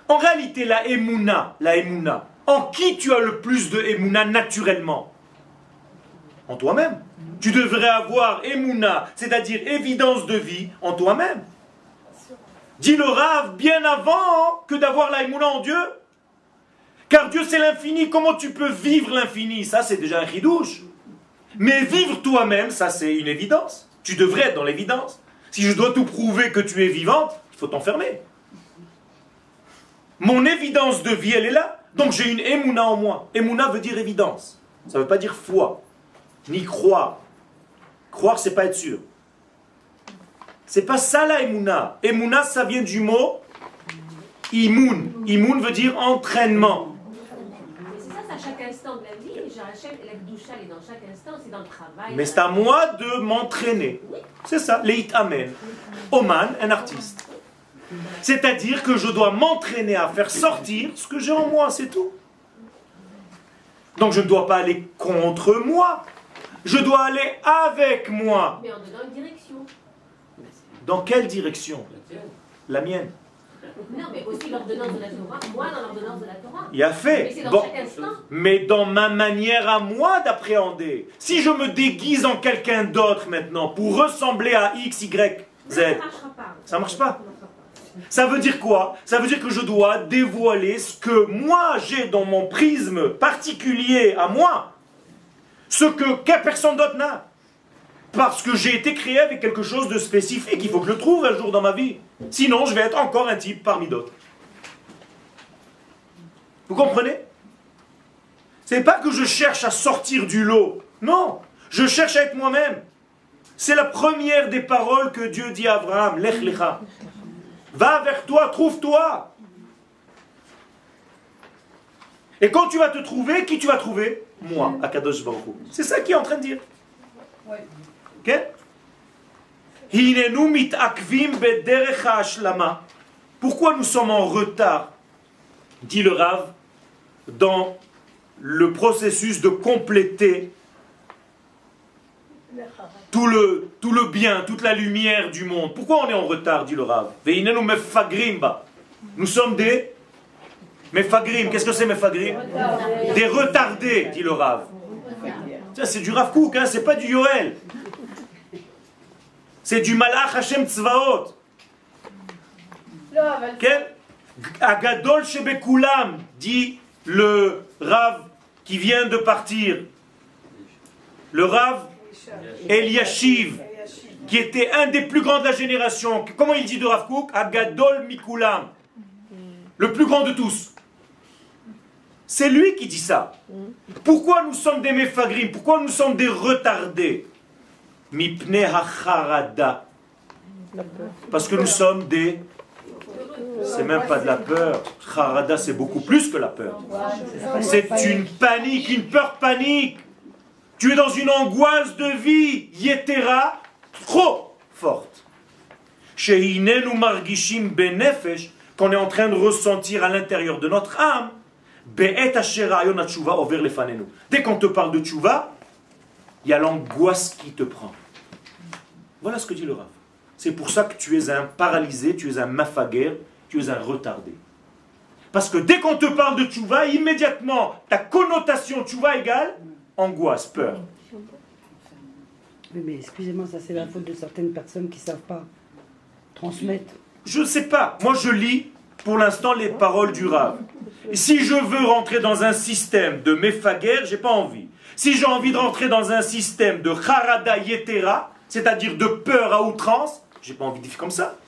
S2: en réalité, la émouna, la émouna, en qui tu as le plus de émouna naturellement? En toi-même. Tu devrais avoir émouna, c'est-à-dire évidence de vie, en toi-même. Dis le rave bien avant que d'avoir la émouna en Dieu. Car Dieu c'est l'infini, comment tu peux vivre l'infini? Ça c'est déjà un ridouche. Mais vivre toi-même, ça c'est une évidence. Tu devrais être dans l'évidence. Si je dois tout prouver que tu es vivante, il faut t'enfermer. Mon évidence de vie, elle est là. Donc j'ai une émouna en moi. Émouna veut dire évidence. Ça ne veut pas dire foi, ni croire. Croire, c'est pas être sûr. C'est pas ça la émouna. Émouna, ça vient du mot imoun. Imoun veut dire entraînement.
S8: Mais c'est ça, c'est à chaque instant de la vie. Genre, la chaque- la doucha, elle est dans chaque instant, c'est dans le travail.
S2: Mais c'est à moi de m'entraîner. C'est ça, leit amen. Oman, un artiste. C'est-à-dire que je dois m'entraîner à faire sortir ce que j'ai en moi, c'est tout. Donc je ne dois pas aller contre moi. Je dois aller avec moi.
S8: Mais en donnant une direction.
S2: Dans quelle direction? La mienne.
S8: Non, mais aussi l'ordonnance de la Torah. Moi, dans l'ordonnance de la Torah.
S2: Il a
S8: Mais
S2: fait.
S8: c'est dans
S2: Bon.
S8: chaque instant.
S2: Mais dans ma manière à moi d'appréhender. Si je me déguise en quelqu'un d'autre maintenant pour ressembler à X, Y, Z,
S8: Ça ne marchera pas.
S2: Ça marche pas. Ça veut dire quoi? Ça veut dire que je dois dévoiler ce que moi j'ai dans mon prisme particulier à moi. Ce que quelle personne d'autre n'a? Parce que j'ai été créé avec quelque chose de spécifique. Il faut que je le trouve un jour dans ma vie. Sinon, je vais être encore un type parmi d'autres. Vous comprenez? C'est pas que je cherche à sortir du lot. Non, je cherche à être moi-même. C'est la première des paroles que Dieu dit à Abraham, Lech lecha. Va vers toi, trouve-toi. Et quand tu vas te trouver, qui tu vas trouver? Moi, Akadosh Baruch. C'est ça qu'il est en train de dire. Pourquoi nous sommes en retard? Dit le Rav, dans le processus de compléter tout le, tout le bien, toute la lumière du monde. Pourquoi on est en retard, dit le Rav? Nous sommes des mefagrim. Qu'est-ce que c'est mefagrim? Des retardés, dit le Rav. C'est du Rav Kook, hein, c'est pas du Yoel. C'est du Malach Hashem Tzvaot. Quel Agadol Shebekulam, dit le Rav qui vient de partir. Le Rav Eliashiv, qui était un des plus grands de la génération. Comment il dit de Rav Kook? Agadol Mikulam. Le plus grand de tous. C'est lui qui dit ça. Pourquoi nous sommes des mefagrim Pourquoi nous sommes des retardés? Mipne hacharada. Parce que nous sommes des... C'est même pas de la peur. Harada, c'est beaucoup plus que la peur. C'est une panique, une peur panique. Tu es dans une angoisse de vie, yetera, trop forte. Sheinenu margishim benefesh, qu'on est en train de ressentir à l'intérieur de notre âme, be'et asher rayon hatshuva over. Dès qu'on te parle de tchouva, il y a l'angoisse qui te prend. Voilà ce que dit le Rav. C'est pour ça que tu es un paralysé, tu es un mafaguer, tu es un retardé. Parce que dès qu'on te parle de tchouva, immédiatement, ta connotation tchouva égale angoisse, peur.
S1: Oui, mais excusez-moi, ça c'est la faute de certaines personnes qui ne savent pas transmettre.
S2: Je ne sais pas. Moi, je lis pour l'instant les paroles du Rav. Et si je veux rentrer dans un système de mefaguer, j'ai pas envie. Si j'ai envie de rentrer dans un système de harada yetera, c'est-à-dire de peur à outrance, j'ai pas envie de vivre comme ça.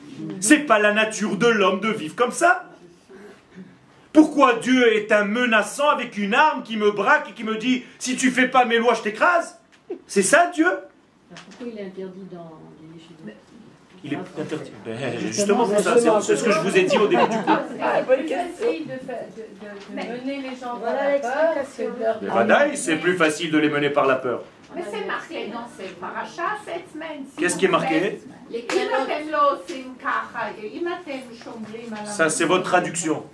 S2: C'est pas la nature de l'homme de vivre comme ça. Pourquoi Dieu est un menaçant avec une arme qui me braque et qui me dit si tu fais pas mes lois, je t'écrase? C'est ça Dieu?
S7: Pourquoi il est interdit dans
S2: il est interdit. Ben, justement, c'est ce que je vous ai dit au début du cours.
S4: C'est plus facile de, mener les gens par la peur que de
S2: c'est plus facile de les mener par la peur.
S9: Mais c'est marqué dans ces parachas cette semaine.
S2: Qu'est-ce qui est marqué Ça, c'est votre traduction.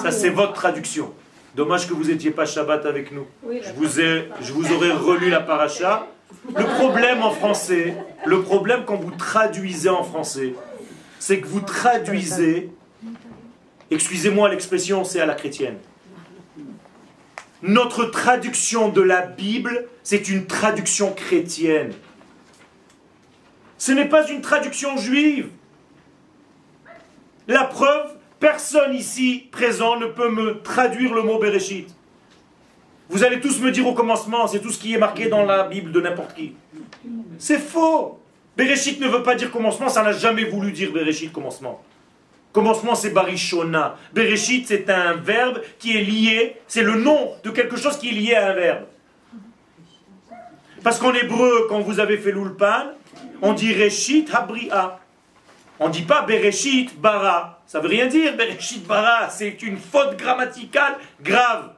S2: Ça, c'est votre traduction. Dommage que vous n'étiez pas Shabbat avec nous. Je vous, ai, je vous aurais relu la paracha. Le problème en français, le problème quand vous traduisez en français, c'est que vous traduisez, excusez-moi l'expression, c'est à la chrétienne. Notre traduction de la Bible, c'est une traduction chrétienne. Ce n'est pas une traduction juive. La preuve, personne ici présent ne peut me traduire le mot Bereshit. Vous allez tous me dire au commencement, c'est tout ce qui est marqué dans la Bible de n'importe qui. C'est faux. Bereshit ne veut pas dire commencement, ça n'a jamais voulu dire Bereshit commencement. Commencement, c'est barishona. Bereshit, c'est un verbe qui est lié, c'est le nom de quelque chose qui est lié à un verbe. Parce qu'en hébreu, quand vous avez fait l'ulpan, on dit reshit habria. On ne dit pas bereshit bara. Ça veut rien dire, bereshit bara. C'est une faute grammaticale grave.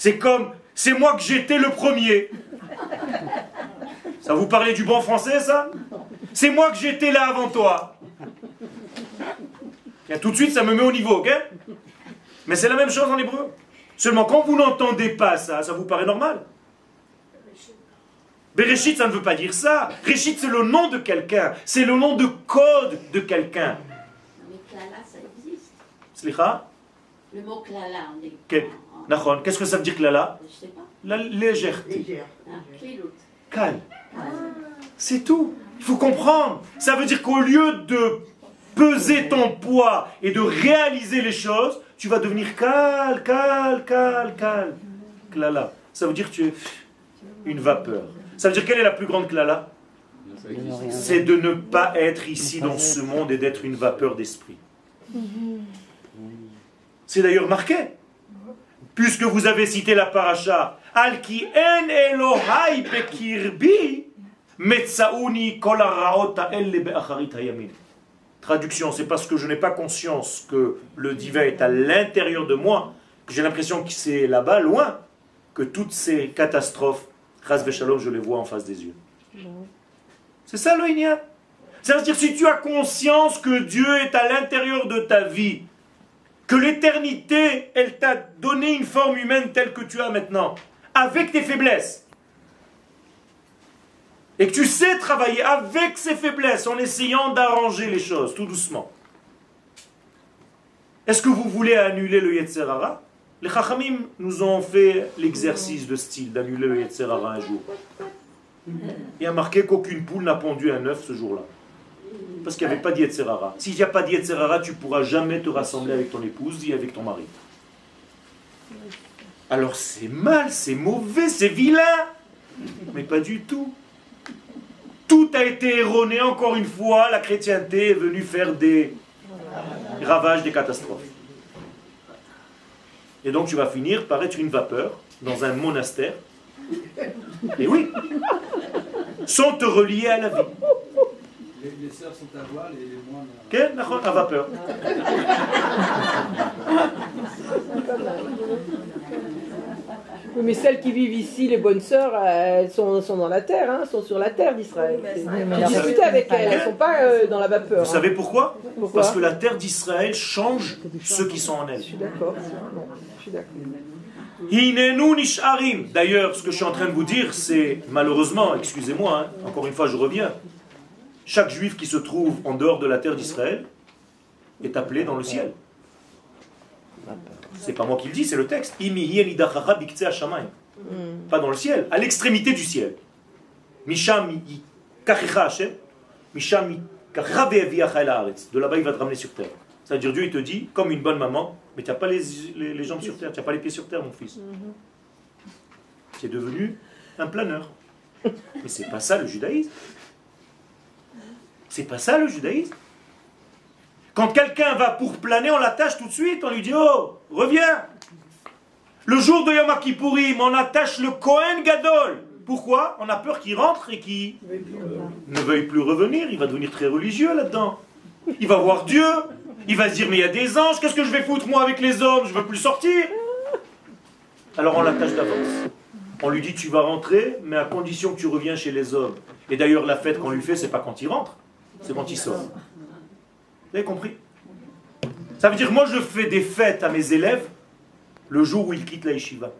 S2: C'est comme, c'est moi que j'étais le premier. Ça vous parlait du bon français, ça? C'est moi que j'étais là avant toi. Et tout de suite, ça me met au niveau, ok? Mais c'est la même chose en hébreu. Seulement, quand vous n'entendez pas ça, ça vous paraît normal? Bereshit, ça ne veut pas dire ça. Réchit, c'est le nom de quelqu'un. C'est le nom de code de quelqu'un.
S7: Mais klala, ça existe.
S2: Slicha?
S7: Le mot klala, on dit.
S2: Qu'est-ce que ça veut dire klala
S7: Je sais pas.
S2: La légèreté.
S5: Légère.
S7: Ah, klilout.
S2: Calme. C'est tout. Il faut comprendre. Ça veut dire qu'au lieu de peser ton poids et de réaliser les choses, tu vas devenir calme, calme, calme, calme. Klala. Ça veut dire que tu es une vapeur. Ça veut dire quelle est la plus grande klala C'est de ne pas être ici dans ce monde et d'être une vapeur d'esprit. C'est d'ailleurs marqué. Puisque vous avez cité la paracha, Al ki en Elohai bekirbi, metzauni kol ha'el be'acharit. Traduction, c'est parce que je n'ai pas conscience que le divin est à l'intérieur de moi, que j'ai l'impression que c'est là-bas, loin, que toutes ces catastrophes, Shalom, je les vois en face des yeux. C'est ça le Inyan. C'est-à-dire, si tu as conscience que Dieu est à l'intérieur de ta vie, que l'éternité, elle t'a donné une forme humaine telle que tu as maintenant, avec tes faiblesses, et que tu sais travailler avec ces faiblesses en essayant d'arranger les choses tout doucement. Est-ce que vous voulez annuler le Yetzerara? Les Chachamim nous ont fait l'exercice de style d'annuler le Yetzerara un jour. Il y a marqué qu'aucune poule n'a pondu un œuf ce jour-là. Parce qu'il n'y avait pas d'Yetzerara. S'il n'y a pas d'Yetzerara, tu ne pourras jamais te rassembler avec ton épouse et avec ton mari. Alors c'est mal, c'est mauvais, c'est vilain. Mais pas du tout. Tout a été erroné encore une fois. La chrétienté est venue faire des ravages, des catastrophes. Et donc tu vas finir par être une vapeur dans un monastère. Et oui, sans te relier à la vie.
S6: Les, les sœurs sont à voile et les moines
S2: d'accord, à vapeur.
S3: Oui, mais celles qui vivent ici, les bonnes sœurs, euh, elles sont, sont dans la terre, hein, sont sur la terre d'Israël. Faut discuter avec elles, elles ne sont pas euh, dans la vapeur.
S2: Vous
S3: hein.
S2: savez pourquoi?
S3: Pourquoi?
S2: Parce que la terre d'Israël change ceux qui sont en elle.
S3: Je suis d'accord. Non, je suis d'accord.
S2: Hinenu nisharim. D'ailleurs, ce que je suis en train de vous dire, c'est malheureusement, excusez-moi, hein, encore une fois, je reviens. Chaque juif qui se trouve en dehors de la terre d'Israël est appelé dans le ciel. C'est pas moi qui le dis, c'est le texte. Hashamayim. Pas dans le ciel, à l'extrémité du ciel. De là-bas, il va te ramener sur terre. C'est-à-dire, Dieu, il te dit, comme une bonne maman, mais tu n'as pas les, les- les jambes sur terre, tu n'as pas les pieds sur terre, mon fils. Tu es devenu un planeur. Mais c'est pas ça le judaïsme. C'est pas ça le judaïsme. Quand quelqu'un va pour planer, on l'attache tout de suite, on lui dit Oh, reviens Le jour de Yom Kippourim, on attache le Kohen Gadol. Pourquoi? On a peur qu'il rentre et qu'il ne veuille plus revenir. Il va devenir très religieux là-dedans. Il va voir Dieu. Il va se dire Mais il y a des anges, qu'est-ce que je vais foutre moi avec les hommes? Je veux plus sortir. Alors on l'attache d'avance. On lui dit Tu vas rentrer, mais à condition que tu reviens chez les hommes. Et d'ailleurs, la fête qu'on lui fait, c'est pas quand il rentre, c'est quand il sort. Vous avez compris? Ça veut dire que moi je fais des fêtes à mes élèves le jour où ils quittent la yeshiva.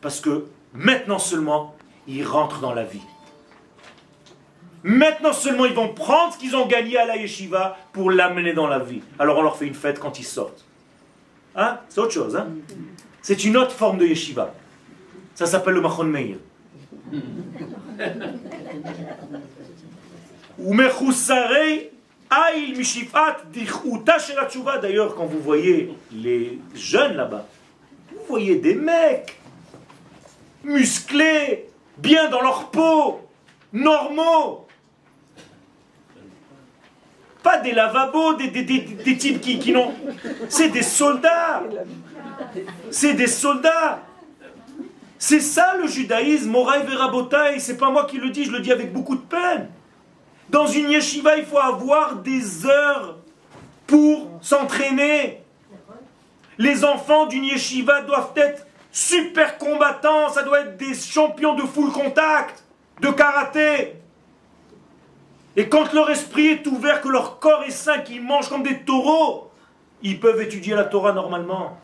S2: Parce que maintenant seulement, ils rentrent dans la vie. Maintenant seulement, ils vont prendre ce qu'ils ont gagné à la yeshiva pour l'amener dans la vie. Alors on leur fait une fête quand ils sortent. Hein? C'est autre chose. Hein? C'est une autre forme de yeshiva. Ça s'appelle le Machon Meir. [laughs] Umechusarei aïl. D'ailleurs, quand vous voyez les jeunes là-bas, vous voyez des mecs musclés, bien dans leur peau, normaux. Pas des lavabos, des, types qui, qui n'ont. C'est des soldats. C'est des soldats. C'est ça le judaïsme, Moraï Verabotaï. C'est pas moi qui le dis, je le dis avec beaucoup de peine. Dans une yeshiva, il faut avoir des heures pour s'entraîner. Les enfants d'une yeshiva doivent être super combattants, ça doit être des champions de full contact, de karaté. Et quand leur esprit est ouvert, que leur corps est sain, qu'ils mangent comme des taureaux, ils peuvent étudier la Torah normalement.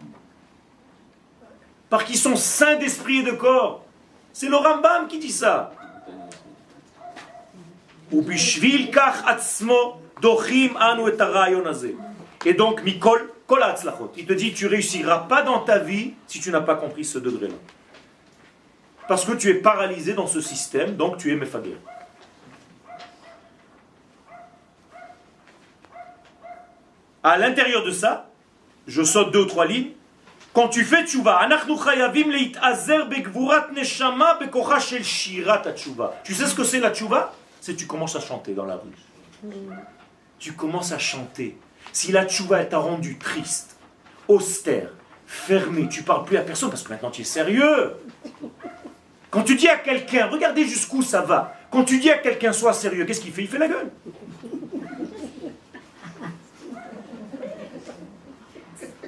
S2: Parce qu'ils sont sains d'esprit et de corps. C'est le Rambam qui dit ça. ובשביל כך עצמו דוחים אנו את הרעיון הזה. Et donc, Mikol, kol ha'atzlachot. Il te dit, tu réussiras pas dans ta vie si tu n'as pas compris ce degré-là. Parce que tu es paralysé dans ce système, donc tu es mefager. À l'intérieur de ça, je saute deux ou trois lignes. Quand tu fais tchouva, anachnu chayavim leitazer begvurat neshama bekocha shel shirat tchouva. Tu sais ce que c'est la tchouva C'est tu commences à chanter dans la rue. Tu commences à chanter. Si la tchouva t'a rendu triste, austère, fermé, tu parles plus à personne parce que maintenant tu es sérieux. Quand tu dis à quelqu'un, regardez jusqu'où ça va. Quand tu dis à quelqu'un sois sérieux, qu'est-ce qu'il fait? Il fait la gueule.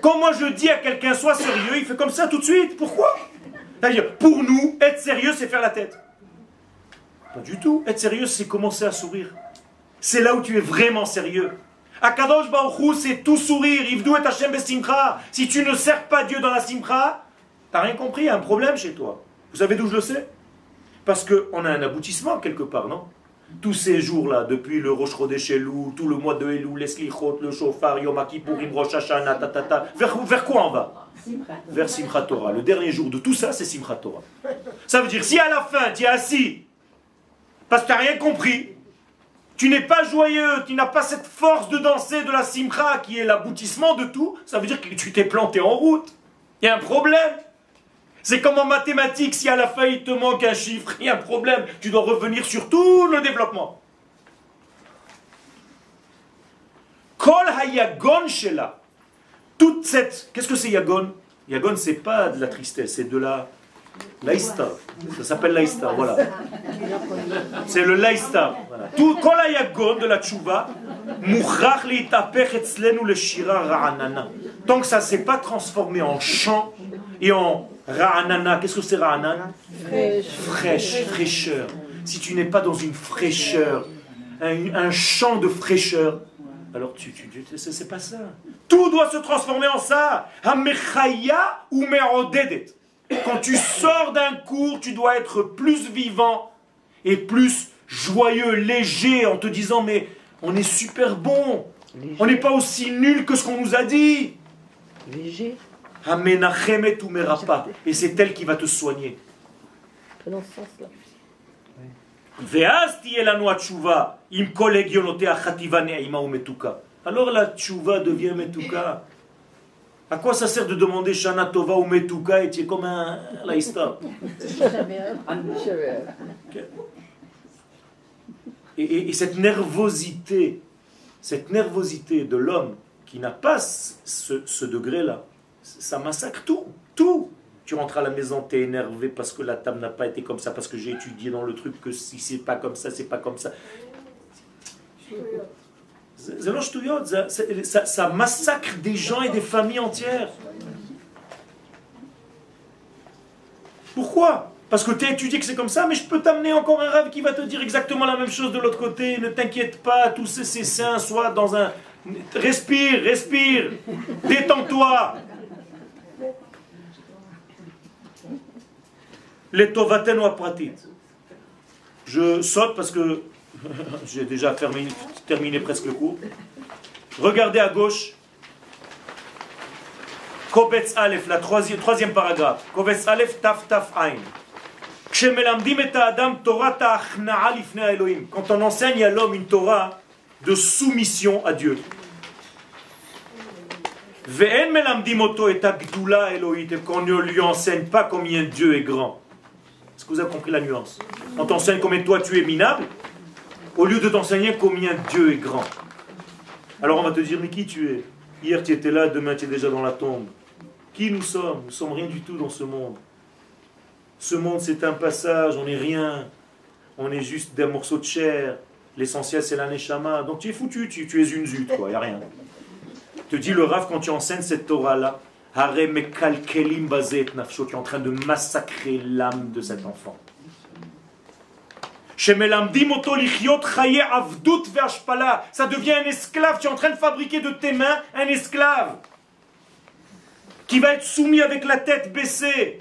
S2: Quand moi je dis à quelqu'un sois sérieux, il fait comme ça tout de suite. Pourquoi? D'ailleurs, pour nous, être sérieux, c'est faire la tête. Pas du tout. Être sérieux, c'est commencer à sourire. C'est là où tu es vraiment sérieux. Akadosh Baruch Hu, c'est tout sourire. Ivdou et Hashem besimcha. Si tu ne sers pas Dieu dans la simcha, t'as rien compris, il y a un problème chez toi. Vous savez d'où je le sais? Parce qu'on a un aboutissement quelque part, non? Tous ces jours-là, depuis le Rosh Chodesh Elul, tout le mois de Elul, les Slichot, le Shofar, Yom Kippourim, Rosh Hashanah, ta, ta, ta. Vers, vers quoi on va? Vers Simchat Torah. Le dernier jour de tout ça, c'est Simchat Torah. Ça veut dire, si à la fin, tu es assis, parce que tu n'as rien compris, tu n'es pas joyeux, tu n'as pas cette force de danser de la simcha qui est l'aboutissement de tout, ça veut dire que tu t'es planté en route. Il y a un problème. C'est comme en mathématiques, si à la fin il te manque un chiffre, il y a un problème. Tu dois revenir sur tout le développement. Kol hayagon shela. Toute cette. Qu'est-ce que c'est yagon? Yagon, c'est pas de la tristesse, c'est de la. Laïsta. Ça s'appelle laïsta, voilà. C'est le laïsta. Voilà. Tout, kol hayagon de la tchouva. Tant que ça ne s'est pas transformé en chant et en ra'anana, qu'est-ce que c'est ra'anana? Fraîche, fraîcheur. Si tu n'es pas dans une fraîcheur, un, un champ de fraîcheur, alors tu, tu, tu- c'est pas ça. Tout doit se transformer en ça. Ou. Quand tu sors d'un cours, tu dois être plus vivant et plus joyeux, léger, en te disant mais on est super bon, on n'est pas aussi nul que ce qu'on nous a dit.
S3: Léger.
S2: Et c'est elle qui va te soigner.
S3: Ce sens-là.
S2: Alors la tchouva devient metuka. À quoi ça sert de demander Shana Tova ou Metouka et tu es comme un laïsta [laughs] et, et- et cette nervosité, cette nervosité de l'homme qui n'a pas ce, ce degré-là, ça massacre tout, tout. Tu rentres à la maison, tu es énervé parce que la table n'a pas été comme ça, parce que j'ai étudié dans le truc que si c'est pas comme ça, c'est pas comme ça. C'est- c'est לא שטויות, זה- c'est- ça, ça massacre des gens et des familles entières. Pourquoi Parce que tu as étudié que c'est comme ça, mais je peux t'amener encore un rêve qui va te dire exactement la même chose de l'autre côté. Ne t'inquiète pas, tous ces, ces saints soient dans un... Respire, respire, détends-toi. Les tovaten ou pratit. Je saute parce que [laughs] J'ai déjà terminé, presque le cours. Regardez à gauche. Kobetz Aleph, la troisième, paragraphe. Kobetz Aleph, Taf Taf Ain. Quand on enseigne à l'homme une Torah de soumission à Dieu. Et qu'on ne lui enseigne pas combien Dieu est grand. Est-ce que vous avez compris la nuance? Quand On t'enseigne combien toi tu es minable, au lieu de t'enseigner combien Dieu est grand. Alors on va te dire, mais qui tu es? Hier tu étais là, demain tu es déjà dans la tombe. Qui nous sommes? Nous sommes rien du tout dans ce monde. Ce monde c'est un passage, on n'est rien. On est juste des morceaux de chair. L'essentiel c'est la neshama. Donc tu es foutu, tu, tu es une zut, quoi, il n'y a rien. Te dit le Rav quand tu enseignes cette Torah-là, tu es en train de massacrer l'âme de cet enfant. Ça devient un esclave. Tu es en train de fabriquer de tes mains un esclave qui va être soumis avec la tête baissée.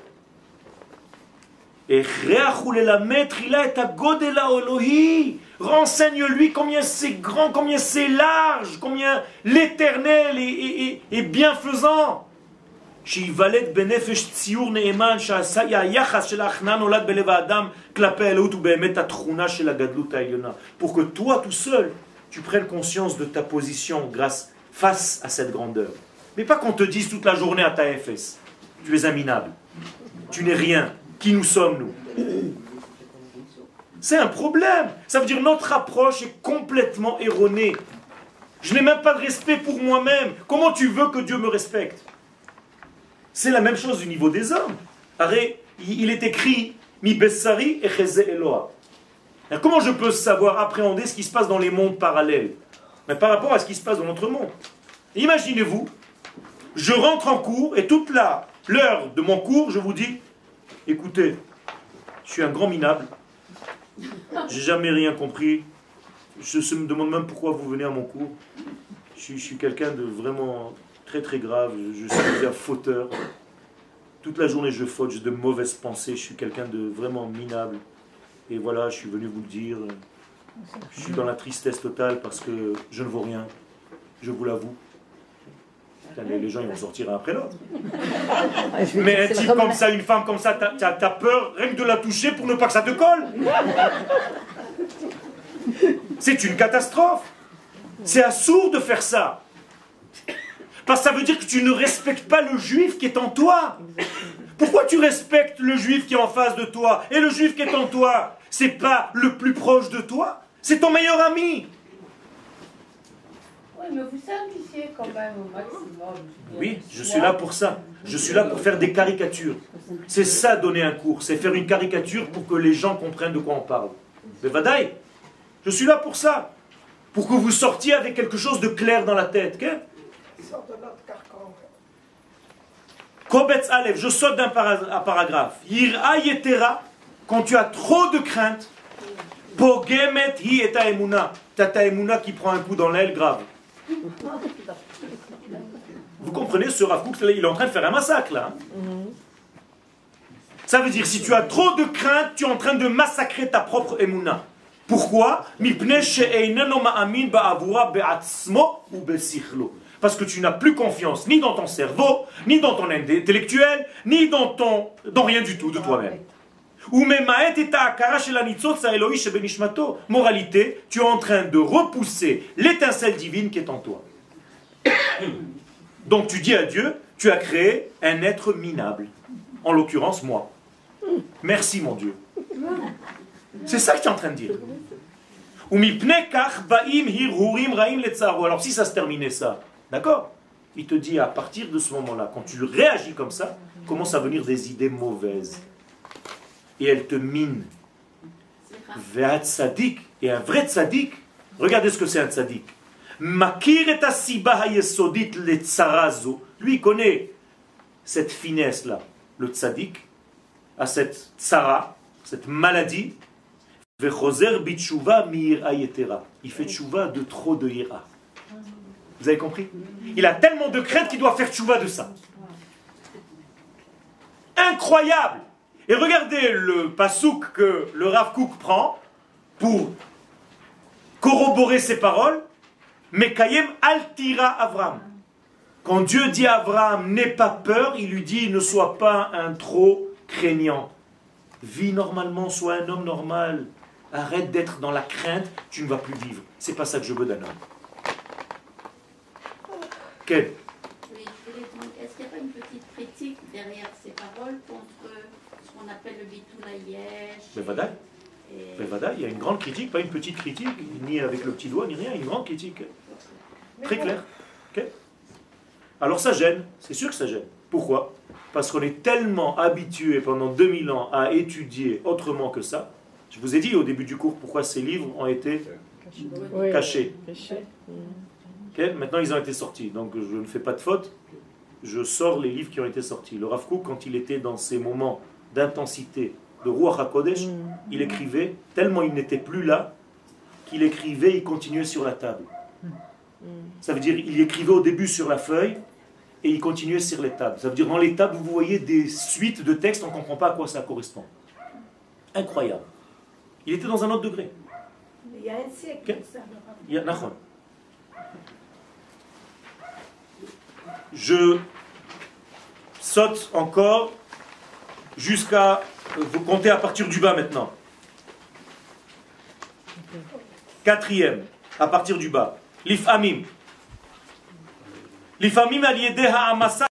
S2: Et. Renseigne-lui combien c'est grand, combien c'est large, combien l'éternel est- est bienfaisant. שייוולד בנפש ציור נאמן שעשה היחס של ההכנעה נולד בלב האדם כלפי האלוהות הוא באמת התכונה של הגדלות העליונה. Pour que toi tout seul, tu prennes conscience de ta position grâce, face à cette grandeur. Mais pas qu'on te dise toute la journée à ta FS, tu es un minable, tu n'es rien, qui nous sommes nous C'est un problème. Ça veut dire notre approche est complètement erronée. Je n'ai même pas de respect pour moi-même. Comment tu veux que Dieu me respecte C'est la même chose au niveau des hommes. Il est écrit Mi Bessari et Eloa. Comment je peux savoir appréhender ce qui se passe dans les mondes parallèles Mais par rapport à ce qui se passe dans notre monde. Imaginez-vous, je rentre en cours et toute l'heure de mon cours, je vous dis écoutez, je suis un grand minable, j'ai jamais rien compris, je me demande même pourquoi vous venez à mon cours. Je suis quelqu'un de vraiment très très grave, je, je suis un fauteur. Toute la journée je faute, j'ai de mauvaises pensées, je suis quelqu'un de vraiment minable. Et voilà, je suis venu vous le dire. Je suis dans la tristesse totale parce que je ne vaux rien. Je vous l'avoue. Les, les gens ils vont sortir un après l'autre. Mais un type comme ça, une femme comme ça, t'as peur rien que de la toucher pour ne pas que ça te colle? C'est une catastrophe. C'est assourd de faire ça. Parce que ça veut dire que tu ne respectes pas le juif qui est en toi. Pourquoi tu respectes le juif qui est en face de toi Et le juif qui est en toi, c'est pas le plus proche de toi? C'est ton meilleur ami.
S4: Oui, mais vous simplifiez quand même au maximum.
S2: Oui, je suis là pour ça. Je suis là pour faire des caricatures. C'est ça donner un cours, c'est faire une caricature pour que les gens comprennent de quoi on parle. Mais Vadaï, je suis là pour ça. Pour que vous sortiez avec quelque chose de clair dans la tête. ok?
S5: Ils sortent de notre carcan.
S2: Kobetz Aleph, je saute d'un para- un paragraphe. Yira yetera, quand tu as trop de crainte, pogemet hi et ta emuna. T'as ta emuna qui prend un coup dans l'aile grave. Vous comprenez, ce Rav Kook, il est en train de faire un massacre là. hein. Ça veut dire, si tu as trop de crainte, tu es en train de massacrer ta propre emuna. Pourquoi? Mipnei she'eineno ma'amin ba'avura be'atzmo ou be'sichlo. Parce que tu n'as plus confiance ni dans ton cerveau, ni dans ton intellectuel, ni dans ton dans rien du tout de toi-même. Moralité, tu es en train de repousser l'étincelle divine qui est en toi. Donc tu dis à Dieu, tu as créé un être minable. En l'occurrence, moi. Merci mon Dieu. C'est ça que tu es en train de dire. Alors si ça se terminait ça, d'accord? Il te dit à partir de ce moment-là, quand tu réagis comme ça, commence à venir des idées mauvaises. Et elles te minent. Ve'at tzadik. Et un vrai tzadik, regardez ce que c'est un tzadik. Makir et asiba hayesodit letzarazo. Lui, il connaît cette finesse-là. Le tzadik a cette tsara, cette maladie. Vechozer bitshuva. Il fait tchouva de trop de ira. Vous avez compris? Il a tellement de crainte qu'il doit faire tchouva de ça. Incroyable Et regardez le pasouk que le Rav Kook prend pour corroborer ses paroles. Mekayem altira Avram. Quand Dieu dit à Abraham, n'aie pas peur, il lui dit, ne sois pas un trop craignant. Vis normalement, sois un homme normal. Arrête d'être dans la crainte, tu ne vas plus vivre. C'est pas ça que je veux d'un homme.
S7: Oui, je voulais demander, est-ce qu'il n'y a pas une petite critique derrière ces paroles contre ce qu'on appelle le bitoulayesh
S2: Bevadaï.
S7: et-
S2: Bevadaï, il y a une grande critique, pas une petite critique, ni avec le petit doigt, ni rien, une grande critique. Très clair. Alors ça gêne, c'est sûr que ça gêne. Pourquoi? Parce qu'on est tellement habitué pendant 2000 ans à étudier autrement que ça. Je vous ai dit au début du cours pourquoi ces livres ont été
S3: Oui.
S2: cachés.
S3: Caché.
S2: Maintenant ils ont été sortis, donc je ne fais pas de faute. Je sors les livres qui ont été sortis. Le Rav Kook, quand il était dans ces moments d'intensité de Ruach HaKodesh, il écrivait tellement il n'était plus là qu'il écrivait, il continuait sur la table. Ça veut dire il écrivait au début sur la feuille et il continuait sur les tables. Ça veut dire dans les tables, vous voyez des suites de textes, on ne comprend pas à quoi ça correspond. Incroyable. Il était dans un autre degré.
S5: Il y a un siècle, ça.
S2: Il y a- Je saute encore jusqu'à. Vous comptez à partir du bas maintenant. Quatrième, à partir du bas. L'ifamim. L'ifamim al-yedeha amasa